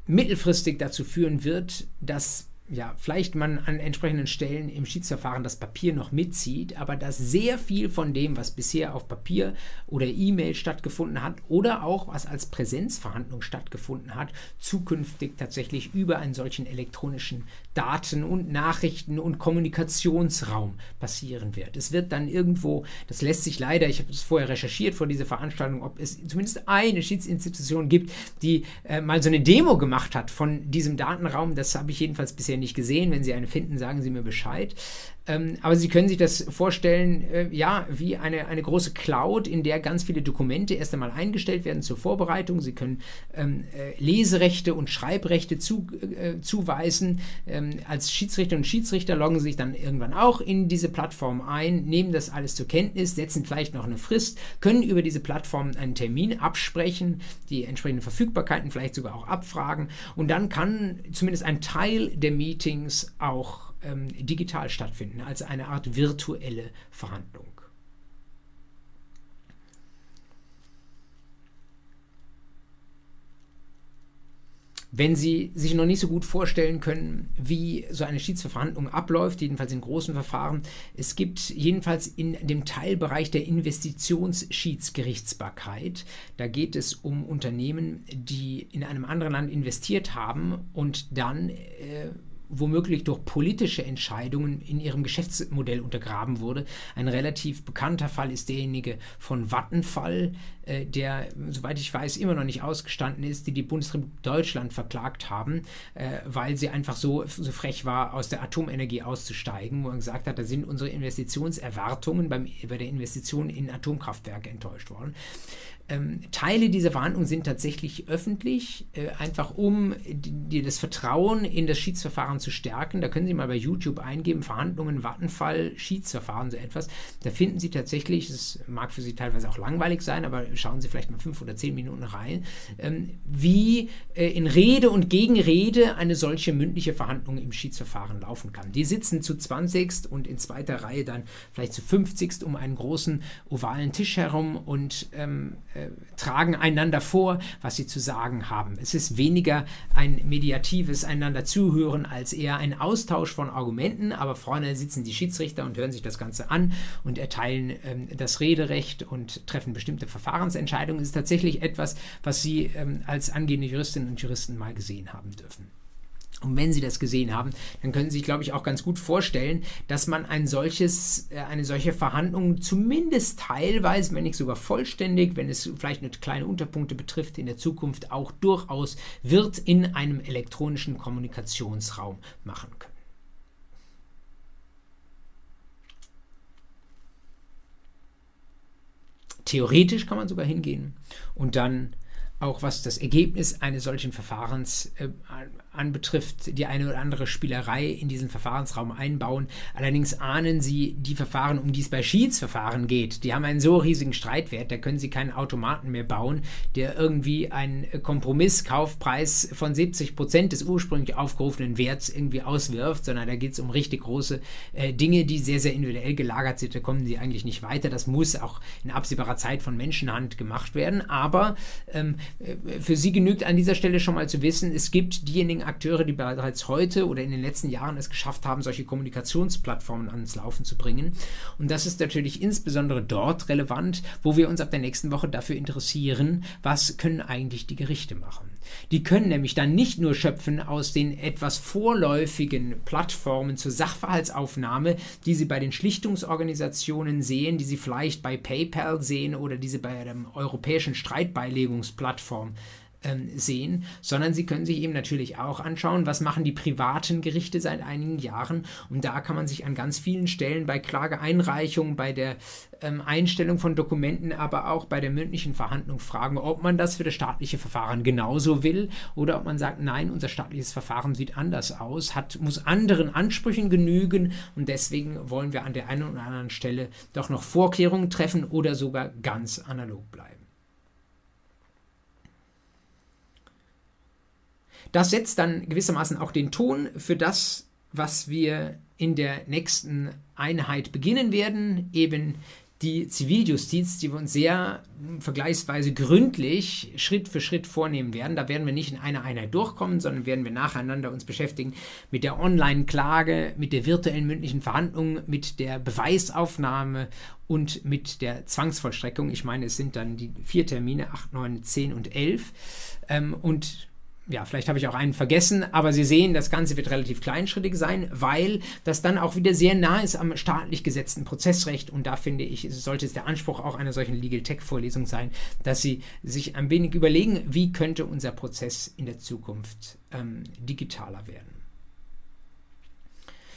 mittelfristig dazu führen wird, dass ja, vielleicht man an entsprechenden Stellen im Schiedsverfahren das Papier noch mitzieht, aber dass sehr viel von dem, was bisher auf Papier oder E-Mail stattgefunden hat oder auch was als Präsenzverhandlung stattgefunden hat, zukünftig tatsächlich über einen solchen elektronischen Daten- und Nachrichten- und Kommunikationsraum passieren wird. Es wird dann irgendwo, das lässt sich leider, ich habe es vorher recherchiert vor dieser Veranstaltung, ob es zumindest eine Schiedsinstitution gibt, die äh, mal so eine Demo gemacht hat von diesem Datenraum. Das habe ich jedenfalls bisher nicht gesehen. Wenn Sie eine finden, sagen Sie mir Bescheid. Ähm, aber Sie können sich das vorstellen, äh, ja, wie eine, eine große Cloud, in der ganz viele Dokumente erst einmal eingestellt werden zur Vorbereitung. Sie können ähm, äh, Leserechte und Schreibrechte zu, äh, zuweisen. Ähm, als Schiedsrichter und Schiedsrichter loggen Sie sich dann irgendwann auch in diese Plattform ein, nehmen das alles zur Kenntnis, setzen vielleicht noch eine Frist, können über diese Plattform einen Termin absprechen, die entsprechenden Verfügbarkeiten vielleicht sogar auch abfragen und dann kann zumindest ein Teil der Meetings auch ähm, digital stattfinden, als eine Art virtuelle Verhandlung. Wenn Sie sich noch nicht so gut vorstellen können, wie so eine Schiedsverhandlung abläuft, jedenfalls in großen Verfahren, es gibt jedenfalls in dem Teilbereich der Investitionsschiedsgerichtsbarkeit, da geht es um Unternehmen, die in einem anderen Land investiert haben und dann äh, womöglich durch politische Entscheidungen in ihrem Geschäftsmodell untergraben wurde. Ein relativ bekannter Fall ist derjenige von Vattenfall, äh, der, soweit ich weiß, immer noch nicht ausgestanden ist, die die Bundesrepublik Deutschland verklagt haben, äh, weil sie einfach so, so frech war, aus der Atomenergie auszusteigen, wo man gesagt hat, da sind unsere Investitionserwartungen beim, bei der Investition in Atomkraftwerke enttäuscht worden. Ähm, Teile dieser Verhandlungen sind tatsächlich öffentlich, äh, einfach um die, die, das Vertrauen in das Schiedsverfahren zu stärken. Da können Sie mal bei YouTube eingeben, Verhandlungen, Wattenfall, Schiedsverfahren, so etwas. Da finden Sie tatsächlich, das mag für Sie teilweise auch langweilig sein, aber schauen Sie vielleicht mal fünf oder zehn Minuten rein, ähm, wie äh, in Rede und Gegenrede eine solche mündliche Verhandlung im Schiedsverfahren laufen kann. Die sitzen zu 20. und in zweiter Reihe dann vielleicht zu 50. um einen großen ovalen Tisch herum und ähm, äh, tragen einander vor, was sie zu sagen haben. Es ist weniger ein mediatives einander zuhören als eher ein Austausch von Argumenten, aber vorne sitzen die Schiedsrichter und hören sich das Ganze an und erteilen ähm, das Rederecht und treffen bestimmte Verfahrensentscheidungen. Es ist tatsächlich etwas, was Sie ähm, als angehende Juristinnen und Juristen mal gesehen haben dürfen. Und wenn Sie das gesehen haben, dann können Sie sich, glaube ich, auch ganz gut vorstellen, dass man ein solches, äh, eine solche Verhandlung zumindest teilweise, wenn nicht sogar vollständig, wenn es vielleicht nur kleine Unterpunkte betrifft, in der Zukunft auch durchaus wird in einem elektronischen Kommunikationsraum machen können. Theoretisch kann man sogar hingehen und dann auch was das Ergebnis eines solchen Verfahrens äh, anbetrifft, die eine oder andere Spielerei in diesen Verfahrensraum einbauen. Allerdings ahnen Sie die Verfahren, um die es bei Schiedsverfahren geht. Die haben einen so riesigen Streitwert, da können Sie keinen Automaten mehr bauen, der irgendwie einen Kompromisskaufpreis von 70 Prozent des ursprünglich aufgerufenen Werts irgendwie auswirft, sondern da geht es um richtig große äh, Dinge, die sehr, sehr individuell gelagert sind. Da kommen Sie eigentlich nicht weiter. Das muss auch in absehbarer Zeit von Menschenhand gemacht werden. Aber ähm, äh, für Sie genügt an dieser Stelle schon mal zu wissen, es gibt diejenigen Akteure, die bereits heute oder in den letzten Jahren es geschafft haben, solche Kommunikationsplattformen ans Laufen zu bringen. Und das ist natürlich insbesondere dort relevant, wo wir uns ab der nächsten Woche dafür interessieren, was können eigentlich die Gerichte machen. Die können nämlich dann nicht nur schöpfen aus den etwas vorläufigen Plattformen zur Sachverhaltsaufnahme, die sie bei den Schlichtungsorganisationen sehen, die sie vielleicht bei PayPal sehen oder die sie bei der europäischen Streitbeilegungsplattform ähm, sehen, sondern Sie können sich eben natürlich auch anschauen, was machen die privaten Gerichte seit einigen Jahren. Und da kann man sich an ganz vielen Stellen bei Klageeinreichung, bei der ähm, Einstellung von Dokumenten, aber auch bei der mündlichen Verhandlung fragen, ob man das für das staatliche Verfahren genauso will oder ob man sagt, nein, unser staatliches Verfahren sieht anders aus, hat, muss anderen Ansprüchen genügen und deswegen wollen wir an der einen oder anderen Stelle doch noch Vorkehrungen treffen oder sogar ganz analog bleiben. Das setzt dann gewissermaßen auch den Ton für das, was wir in der nächsten Einheit beginnen werden, eben die Ziviljustiz, die wir uns sehr vergleichsweise gründlich Schritt für Schritt vornehmen werden. Da werden wir nicht in einer Einheit durchkommen, sondern werden wir nacheinander uns beschäftigen mit der Online-Klage, mit der virtuellen mündlichen Verhandlung, mit der Beweisaufnahme und mit der Zwangsvollstreckung. Ich meine, es sind dann die vier Termine, 8, 9, 10 und 11. Ähm, und ja, vielleicht habe ich auch einen vergessen, aber Sie sehen, das Ganze wird relativ kleinschrittig sein, weil das dann auch wieder sehr nah ist am staatlich gesetzten Prozessrecht und da finde ich, sollte es der Anspruch auch einer solchen Legal Tech Vorlesung sein, dass Sie sich ein wenig überlegen, wie könnte unser Prozess in der Zukunft ähm, digitaler werden.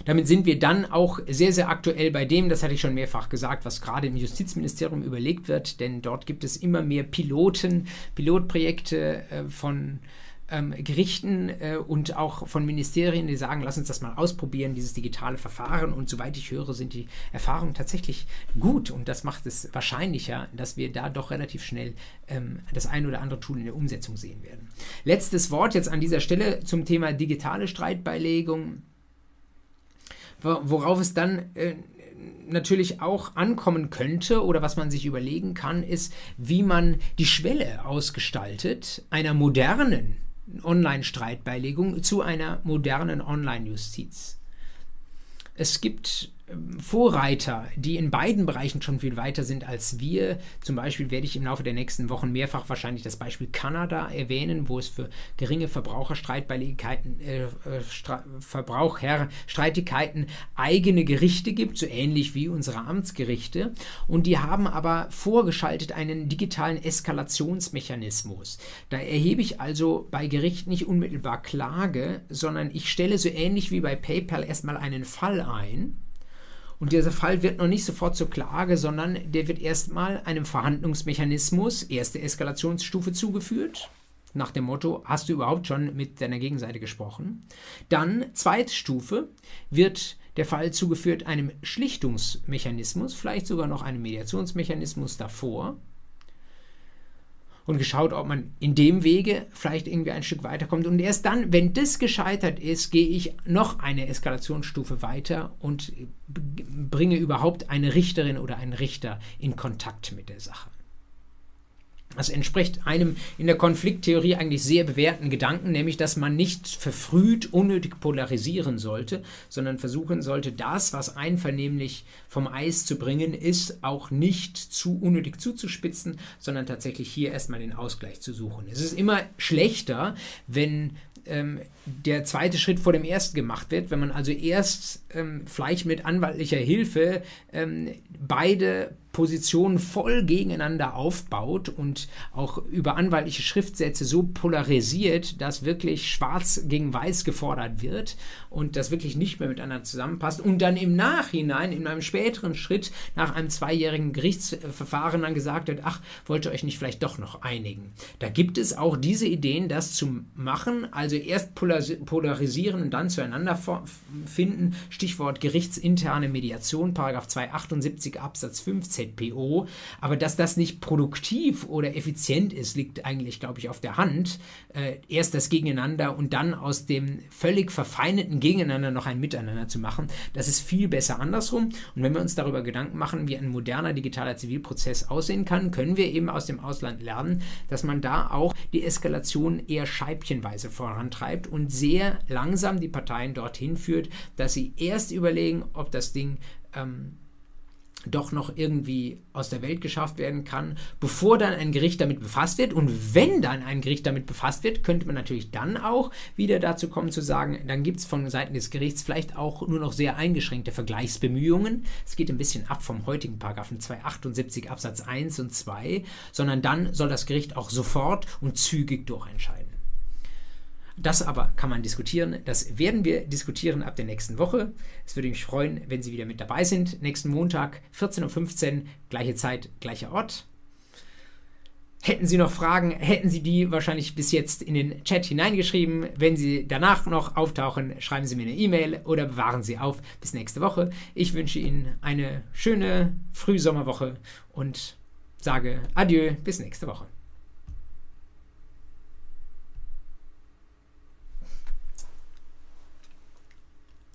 Damit sind wir dann auch sehr, sehr aktuell bei dem, das hatte ich schon mehrfach gesagt, was gerade im Justizministerium überlegt wird, denn dort gibt es immer mehr Piloten, Pilotprojekte äh, von ähm, Gerichten äh, und auch von Ministerien, die sagen, lass uns das mal ausprobieren, dieses digitale Verfahren. Und soweit ich höre, sind die Erfahrungen tatsächlich gut und das macht es wahrscheinlicher, dass wir da doch relativ schnell ähm, das ein oder andere Tool in der Umsetzung sehen werden. Letztes Wort jetzt an dieser Stelle zum Thema digitale Streitbeilegung, worauf es dann äh, natürlich auch ankommen könnte oder was man sich überlegen kann, ist, wie man die Schwelle ausgestaltet einer modernen Online-Streitbeilegung zu einer modernen Online-Justiz. Es gibt Vorreiter, die in beiden Bereichen schon viel weiter sind als wir. Zum Beispiel werde ich im Laufe der nächsten Wochen mehrfach wahrscheinlich das Beispiel Kanada erwähnen, wo es für geringe Verbraucherstreitbeiligkeiten, äh, Verbraucherstreitigkeiten eigene Gerichte gibt, so ähnlich wie unsere Amtsgerichte. Und die haben aber vorgeschaltet einen digitalen Eskalationsmechanismus. Da erhebe ich also bei Gericht nicht unmittelbar Klage, sondern ich stelle so ähnlich wie bei PayPal erstmal einen Fall ein Und dieser Fall wird noch nicht sofort zur Klage, sondern der wird erstmal einem Verhandlungsmechanismus, erste Eskalationsstufe zugeführt. Nach dem Motto, hast du überhaupt schon mit deiner Gegenseite gesprochen? Dann, zweite Stufe, wird der Fall zugeführt einem Schlichtungsmechanismus, vielleicht sogar noch einem Mediationsmechanismus davor und geschaut, ob man in dem Wege vielleicht irgendwie ein Stück weiterkommt. Und erst dann, wenn das gescheitert ist, gehe ich noch eine Eskalationsstufe weiter und bringe überhaupt eine Richterin oder einen Richter in Kontakt mit der Sache. Das entspricht einem in der Konflikttheorie eigentlich sehr bewährten Gedanken, nämlich dass man nicht verfrüht unnötig polarisieren sollte, sondern versuchen sollte, das, was einvernehmlich vom Eis zu bringen ist, auch nicht zu unnötig zuzuspitzen, sondern tatsächlich hier erstmal den Ausgleich zu suchen. Es ist immer schlechter, wenn ähm, der zweite Schritt vor dem ersten gemacht wird, wenn man also erst ähm, vielleicht mit anwaltlicher Hilfe ähm, beide Positionen voll gegeneinander aufbaut und auch über anwaltliche Schriftsätze so polarisiert, dass wirklich schwarz gegen weiß gefordert wird und das wirklich nicht mehr miteinander zusammenpasst und dann im Nachhinein, in einem späteren Schritt, nach einem zweijährigen Gerichtsverfahren dann gesagt wird, ach, wollt ihr euch nicht vielleicht doch noch einigen. Da gibt es auch diese Ideen, das zu machen, also erst polarisieren und dann zueinander finden, Stichwort gerichtsinterne Mediation, Paragraph 278 Absatz 15 ZPO. Aber dass das nicht produktiv oder effizient ist, liegt eigentlich, glaube ich, auf der Hand. Äh, erst das Gegeneinander und dann aus dem völlig verfeindeten Gegeneinander noch ein Miteinander zu machen. Das ist viel besser andersrum. Und wenn wir uns darüber Gedanken machen, wie ein moderner digitaler Zivilprozess aussehen kann, können wir eben aus dem Ausland lernen, dass man da auch die Eskalation eher scheibchenweise vorantreibt und sehr langsam die Parteien dorthin führt, dass sie erst überlegen, ob das Ding ähm, doch noch irgendwie aus der Welt geschafft werden kann, bevor dann ein Gericht damit befasst wird. Und wenn dann ein Gericht damit befasst wird, könnte man natürlich dann auch wieder dazu kommen zu sagen, dann gibt es von Seiten des Gerichts vielleicht auch nur noch sehr eingeschränkte Vergleichsbemühungen. Es geht ein bisschen ab vom heutigen Paragraphen 278 Absatz 1 und 2, sondern dann soll das Gericht auch sofort und zügig durchentscheiden. Das aber kann man diskutieren. Das werden wir diskutieren ab der nächsten Woche. Es würde mich freuen, wenn Sie wieder mit dabei sind. Nächsten Montag, 14.15 Uhr, gleiche Zeit, gleicher Ort. Hätten Sie noch Fragen, hätten Sie die wahrscheinlich bis jetzt in den Chat hineingeschrieben. Wenn Sie danach noch auftauchen, schreiben Sie mir eine E-Mail oder bewahren Sie auf bis nächste Woche. Ich wünsche Ihnen eine schöne Frühsommerwoche und sage Adieu, bis nächste Woche.